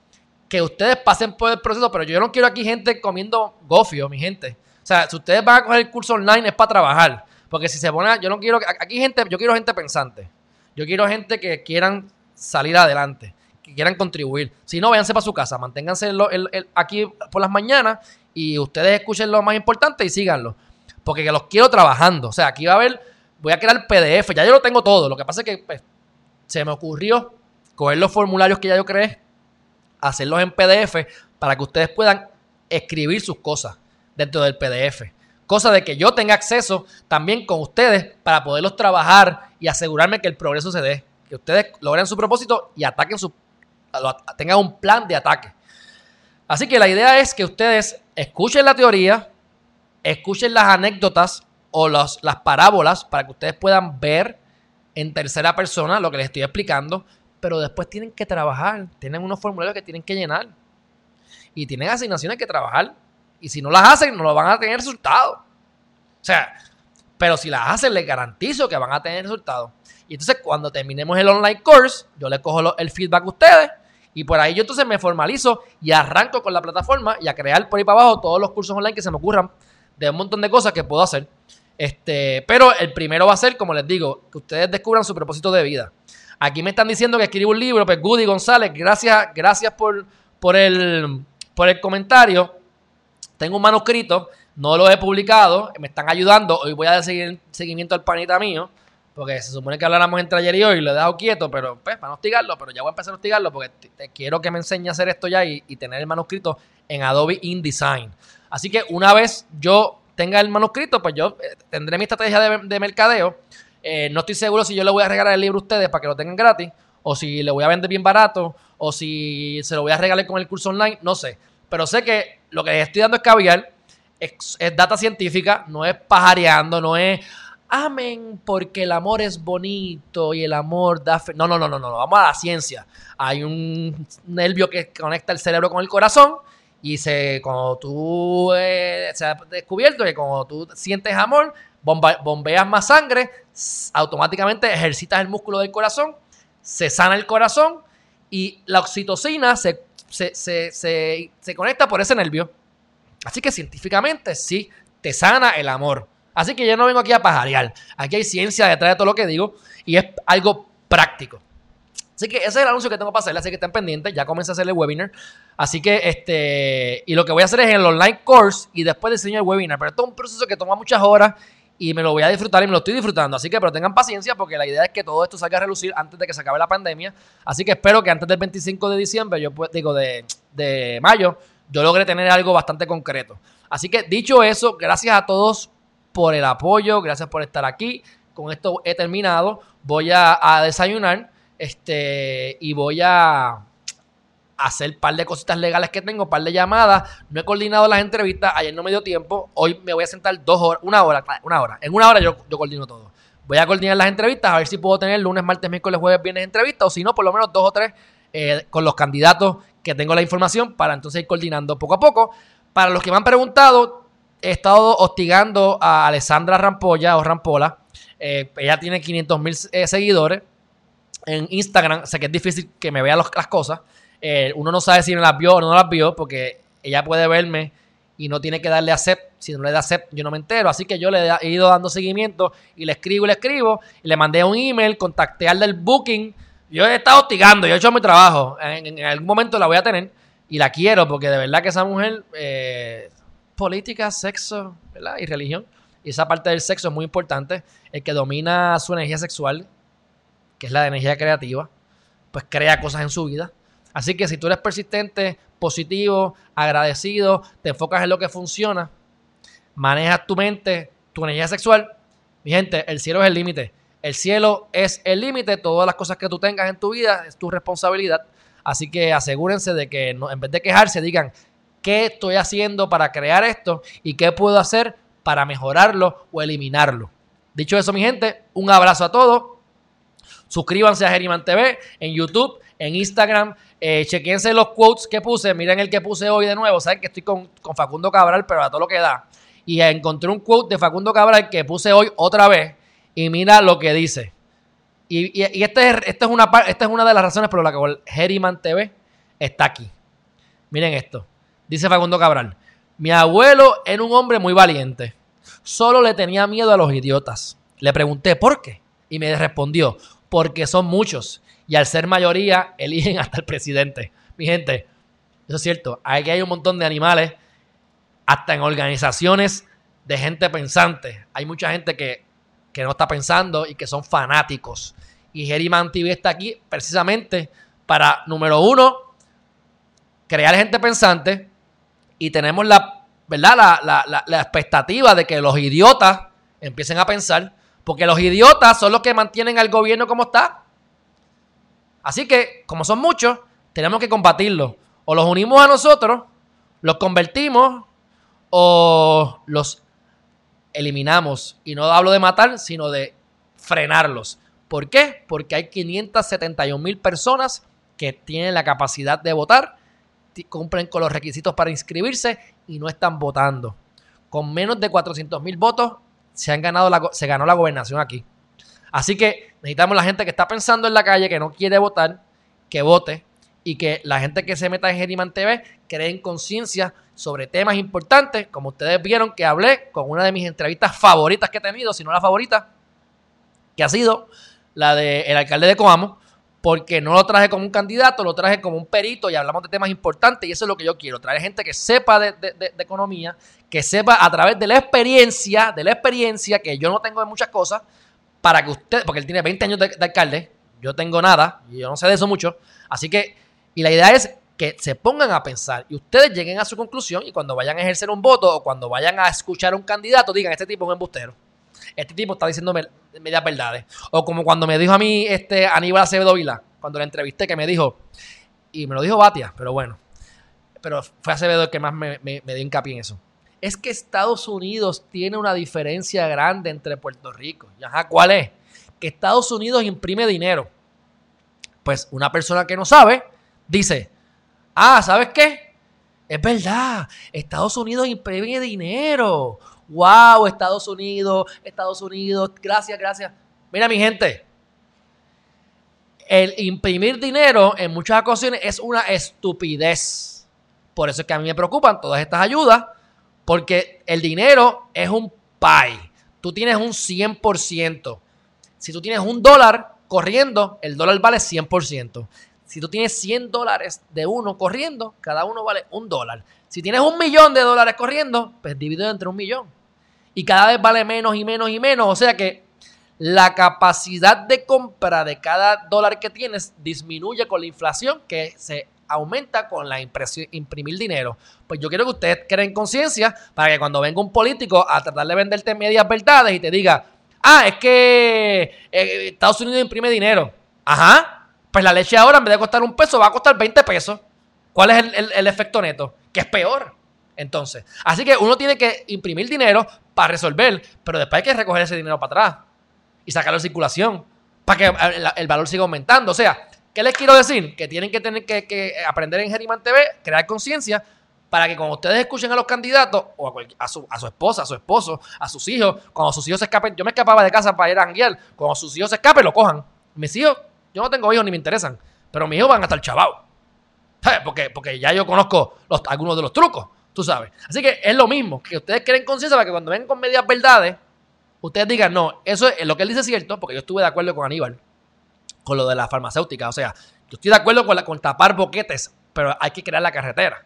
que ustedes pasen por el proceso, pero yo no quiero aquí gente comiendo gofio, mi gente. O sea, si ustedes van a coger el curso online es para trabajar. Porque si se pone, yo no quiero, aquí gente, yo quiero gente pensante. Yo quiero gente que quieran salir adelante, que quieran contribuir. Si no, váyanse para su casa, manténganse aquí por las mañanas y ustedes escuchen lo más importante y síganlo. Porque los quiero trabajando. O sea, aquí va a haber, voy a crear PDF, ya yo lo tengo todo. Lo que pasa es que pues, se me ocurrió coger los formularios que ya yo creé hacerlos en PDF para que ustedes puedan escribir sus cosas dentro del PDF. Cosa de que yo tenga acceso también con ustedes para poderlos trabajar y asegurarme que el progreso se dé. Que ustedes logren su propósito y ataquen su, tengan un plan de ataque. Así que la idea es que ustedes escuchen la teoría, escuchen las anécdotas o las parábolas para que ustedes puedan ver en tercera persona lo que les estoy explicando pero después tienen que trabajar, tienen unos formularios que tienen que llenar y tienen asignaciones que trabajar. Y si no las hacen, no lo van a tener resultados. O sea, pero si las hacen, les garantizo que van a tener resultados. Y entonces, cuando terminemos el online course, yo les cojo el feedback a ustedes y por ahí yo entonces me formalizo y arranco con la plataforma y a crear por ahí para abajo todos los cursos online que se me ocurran de un montón de cosas que puedo hacer. Este, pero el primero va a ser, como les digo, que ustedes descubran su propósito de vida. Aquí me están diciendo que escribo un libro, pues Goody González, gracias, gracias por, por, el, por el comentario. Tengo un manuscrito, no lo he publicado, me están ayudando. Hoy voy a dar seguimiento al panita mío, porque se supone que habláramos entre ayer y hoy, lo he dejado quieto, pero pues, para no hostigarlo, pero ya voy a empezar a hostigarlo porque te, quiero que me enseñe a hacer esto ya y, tener el manuscrito en Adobe InDesign. Así que una vez yo tenga el manuscrito, pues yo eh, tendré mi estrategia de, de mercadeo eh, no estoy seguro si yo le voy a regalar el libro a ustedes para que lo tengan gratis, o si le voy a vender bien barato, o si se lo voy a regalar con el curso online, no sé. Pero sé que lo que les estoy dando es caviar, es, data científica, no es pajareando, no es amén, porque el amor es bonito y el amor da fe. No, no, no, no, no, vamos a la ciencia. Hay un nervio que conecta el cerebro con el corazón y se, cuando tú eh, se ha descubierto que cuando tú sientes amor, bombeas más sangre, automáticamente ejercitas el músculo del corazón, se sana el corazón y la oxitocina se, se, conecta por ese nervio. Así que científicamente sí, te sana el amor. Así que yo no vengo aquí a pajarear. Aquí hay ciencia detrás de todo lo que digo y es algo práctico. Así que ese es el anuncio que tengo para hacerle, así que estén pendientes, ya comencé a hacer el webinar. Así que, este, y lo que voy a hacer es el online course y después diseño el webinar. Pero esto es un proceso que toma muchas horas y me lo voy a disfrutar y me lo estoy disfrutando. Así que, pero tengan paciencia porque la idea es que todo esto salga a relucir antes de que se acabe la pandemia. Así que espero que antes del 25 de diciembre, yo digo de, de mayo, yo logre tener algo bastante concreto. Así que dicho eso, gracias a todos por el apoyo, gracias por estar aquí. Con esto he terminado. Voy a, a desayunar este, y voy a hacer un par de cositas legales que tengo, un par de llamadas. No he coordinado las entrevistas, ayer no me dio tiempo. Hoy me voy a sentar dos horas, una hora, una hora. En una hora yo, yo coordino todo. Voy a coordinar las entrevistas, a ver si puedo tener lunes, martes, miércoles, jueves, viernes entrevistas, o si no, por lo menos dos o tres eh, con los candidatos que tengo la información para entonces ir coordinando poco a poco. Para los que me han preguntado, he estado hostigando a Alessandra Rampolla o Rampola. Eh, ella tiene 500 mil eh, seguidores en Instagram. Sé que es difícil que me vea las cosas. Eh, uno no sabe si me las vio o no las vio porque ella puede verme y no tiene que darle accept. Si no le da accept, yo no me entero. Así que yo le he ido dando seguimiento y le escribo y le escribo. Y le mandé un email, contacté al del booking. Yo he estado hostigando, yo he hecho mi trabajo. En, algún momento la voy a tener y la quiero porque de verdad que esa mujer, eh, política, sexo ¿verdad? y religión. Y esa parte del sexo es muy importante. El que domina su energía sexual, que es la energía creativa, pues crea cosas en su vida. Así que si tú eres persistente, positivo, agradecido, te enfocas en lo que funciona, manejas tu mente, tu energía sexual, mi gente, el cielo es el límite. El cielo es el límite, todas las cosas que tú tengas en tu vida es tu responsabilidad. Así que asegúrense de que en vez de quejarse, digan, ¿qué estoy haciendo para crear esto y qué puedo hacer para mejorarlo o eliminarlo? Dicho eso, mi gente, un abrazo a todos. Suscríbanse a Geriman TV en YouTube, en Instagram, eh, chequense los quotes que puse. Miren el que puse hoy de nuevo. Saben que estoy con, Facundo Cabral, pero a todo lo que da. Y encontré un quote de Facundo Cabral que puse hoy otra vez. Y mira lo que dice. Y, este es, esta, es una, esta es una de las razones por las que Herriman TV está aquí. Miren esto. Dice Facundo Cabral. Mi abuelo era un hombre muy valiente. Solo le tenía miedo a los idiotas. Le pregunté por qué. Y me respondió, porque son muchos y al ser mayoría eligen hasta el presidente. Mi gente, eso es cierto. Aquí hay un montón de animales, hasta en organizaciones de gente pensante. Hay mucha gente que, no está pensando y que son fanáticos. Y Geriman TV está aquí precisamente para, número uno, crear gente pensante y tenemos la, ¿verdad? La, la, expectativa de que los idiotas empiecen a pensar, porque los idiotas son los que mantienen al gobierno como está. Así que, como son muchos, tenemos que combatirlos. O los unimos a nosotros, los convertimos o los eliminamos. Y no hablo de matar, sino de frenarlos. ¿Por qué? Porque hay 571 mil personas que tienen la capacidad de votar, cumplen con los requisitos para inscribirse y no están votando. Con menos de 400 mil votos se, han ganado la, se ganó la gobernación aquí. Así que necesitamos la gente que está pensando en la calle, que no quiere votar, que vote y que la gente que se meta en Geriman TV creen conciencia sobre temas importantes, como ustedes vieron que hablé con una de mis entrevistas favoritas que he tenido, si no la favorita, que ha sido la del alcalde de Coamo, porque no lo traje como un candidato, lo traje como un perito y hablamos de temas importantes y eso es lo que yo quiero, traer gente que sepa de, de economía, que sepa a través de la experiencia, de la experiencia que yo no tengo de muchas cosas, para que usted, porque él tiene 20 años de, alcalde, yo tengo nada, y yo no sé de eso mucho, así que, y la idea es que se pongan a pensar y ustedes lleguen a su conclusión y cuando vayan a ejercer un voto o cuando vayan a escuchar a un candidato digan, este tipo es un embustero. Este tipo está diciendo medias verdades. O como cuando me dijo a mí este Aníbal Acevedo Vila, cuando le entrevisté, que me dijo, y me lo dijo Batia, pero bueno, pero fue Acevedo el que más me, me dio hincapié en eso es que Estados Unidos tiene una diferencia grande entre Puerto Rico. ¿cuál es? Que Estados Unidos imprime dinero. Pues una persona que no sabe dice, ah, ¿sabes qué? Es verdad, Estados Unidos imprime dinero. Wow, Estados Unidos, Estados Unidos, gracias, gracias. Mira mi gente, el imprimir dinero en muchas ocasiones es una estupidez. Por eso es que a mí me preocupan todas estas ayudas porque el dinero es un pay. Tú tienes un 100%. Si tú tienes un dólar corriendo, el dólar vale 100%. Si tú tienes 100 dólares de uno corriendo, cada uno vale un dólar. Si tienes un millón de dólares corriendo, pues dividido entre un millón. Y cada vez vale menos y menos y menos. O sea que la capacidad de compra de cada dólar que tienes disminuye con la inflación que se aumenta con la impresión, imprimir dinero. Pues yo quiero que ustedes creen conciencia para que cuando venga un político a tratar de venderte medias verdades y te diga, ah, es que eh, Estados Unidos imprime dinero. Ajá, pues la leche ahora en vez de costar un peso va a costar 20 pesos. ¿Cuál es el, efecto neto? Que es peor. Entonces, así que uno tiene que imprimir dinero para resolver, pero después hay que recoger ese dinero para atrás y sacarlo de circulación para que el valor siga aumentando. O sea, ¿Qué les quiero decir? Que tienen que tener que, aprender en Geriman TV, crear conciencia, para que cuando ustedes escuchen a los candidatos, o a, su, esposa, a su esposo, a sus hijos, cuando sus hijos se escapen, yo me escapaba de casa para ir a Anguiel, cuando sus hijos se escapen, lo cojan. Mis hijos, yo no tengo hijos ni me interesan, pero mis hijos van a estar chavados. Porque, porque ya yo conozco algunos de los trucos, tú sabes. Así que es lo mismo, que ustedes creen conciencia para que cuando vengan con medias verdades, ustedes digan, no, eso es lo que él dice es cierto, porque yo estuve de acuerdo con Aníbal, con lo de la farmacéutica. O sea, yo estoy de acuerdo con, la, con tapar boquetes, pero hay que crear la carretera.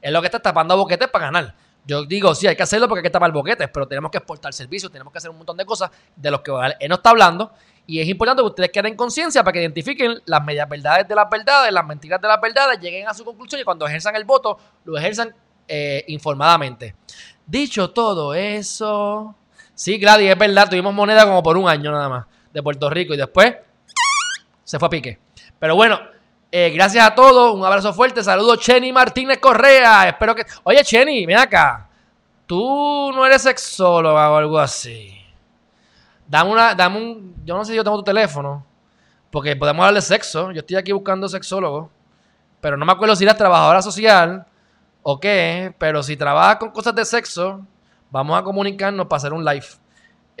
Es lo que está tapando boquetes para ganar. Yo digo, sí, hay que hacerlo porque hay que tapar boquetes, pero tenemos que exportar servicios, tenemos que hacer un montón de cosas de los que él no está hablando. Y es importante que ustedes queden conciencia para que identifiquen las medias verdades de las verdades, las mentiras de las verdades, lleguen a su conclusión y cuando ejerzan el voto, lo ejerzan eh, informadamente. Dicho todo eso, sí, Gladys, es verdad, tuvimos moneda como por un año nada más de Puerto Rico y después se fue a pique. Pero bueno, eh, gracias a todos, un abrazo fuerte, saludos Chenny Martínez Correa, espero que... Oye Chenny, ven acá, tú no eres sexóloga o algo así. Dame una, dame un, yo no sé si yo tengo tu teléfono, porque podemos hablar de sexo, yo estoy aquí buscando sexólogo, pero no me acuerdo si eres trabajadora social o qué, pero si trabajas con cosas de sexo, vamos a comunicarnos para hacer un live.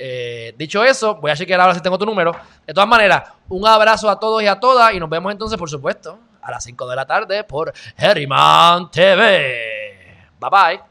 Eh, dicho eso, voy a chequear ahora si tengo tu número. De todas maneras, un abrazo a todos y a todas y nos vemos entonces, por supuesto, a las 5 de la tarde por Herriman TV. Bye bye.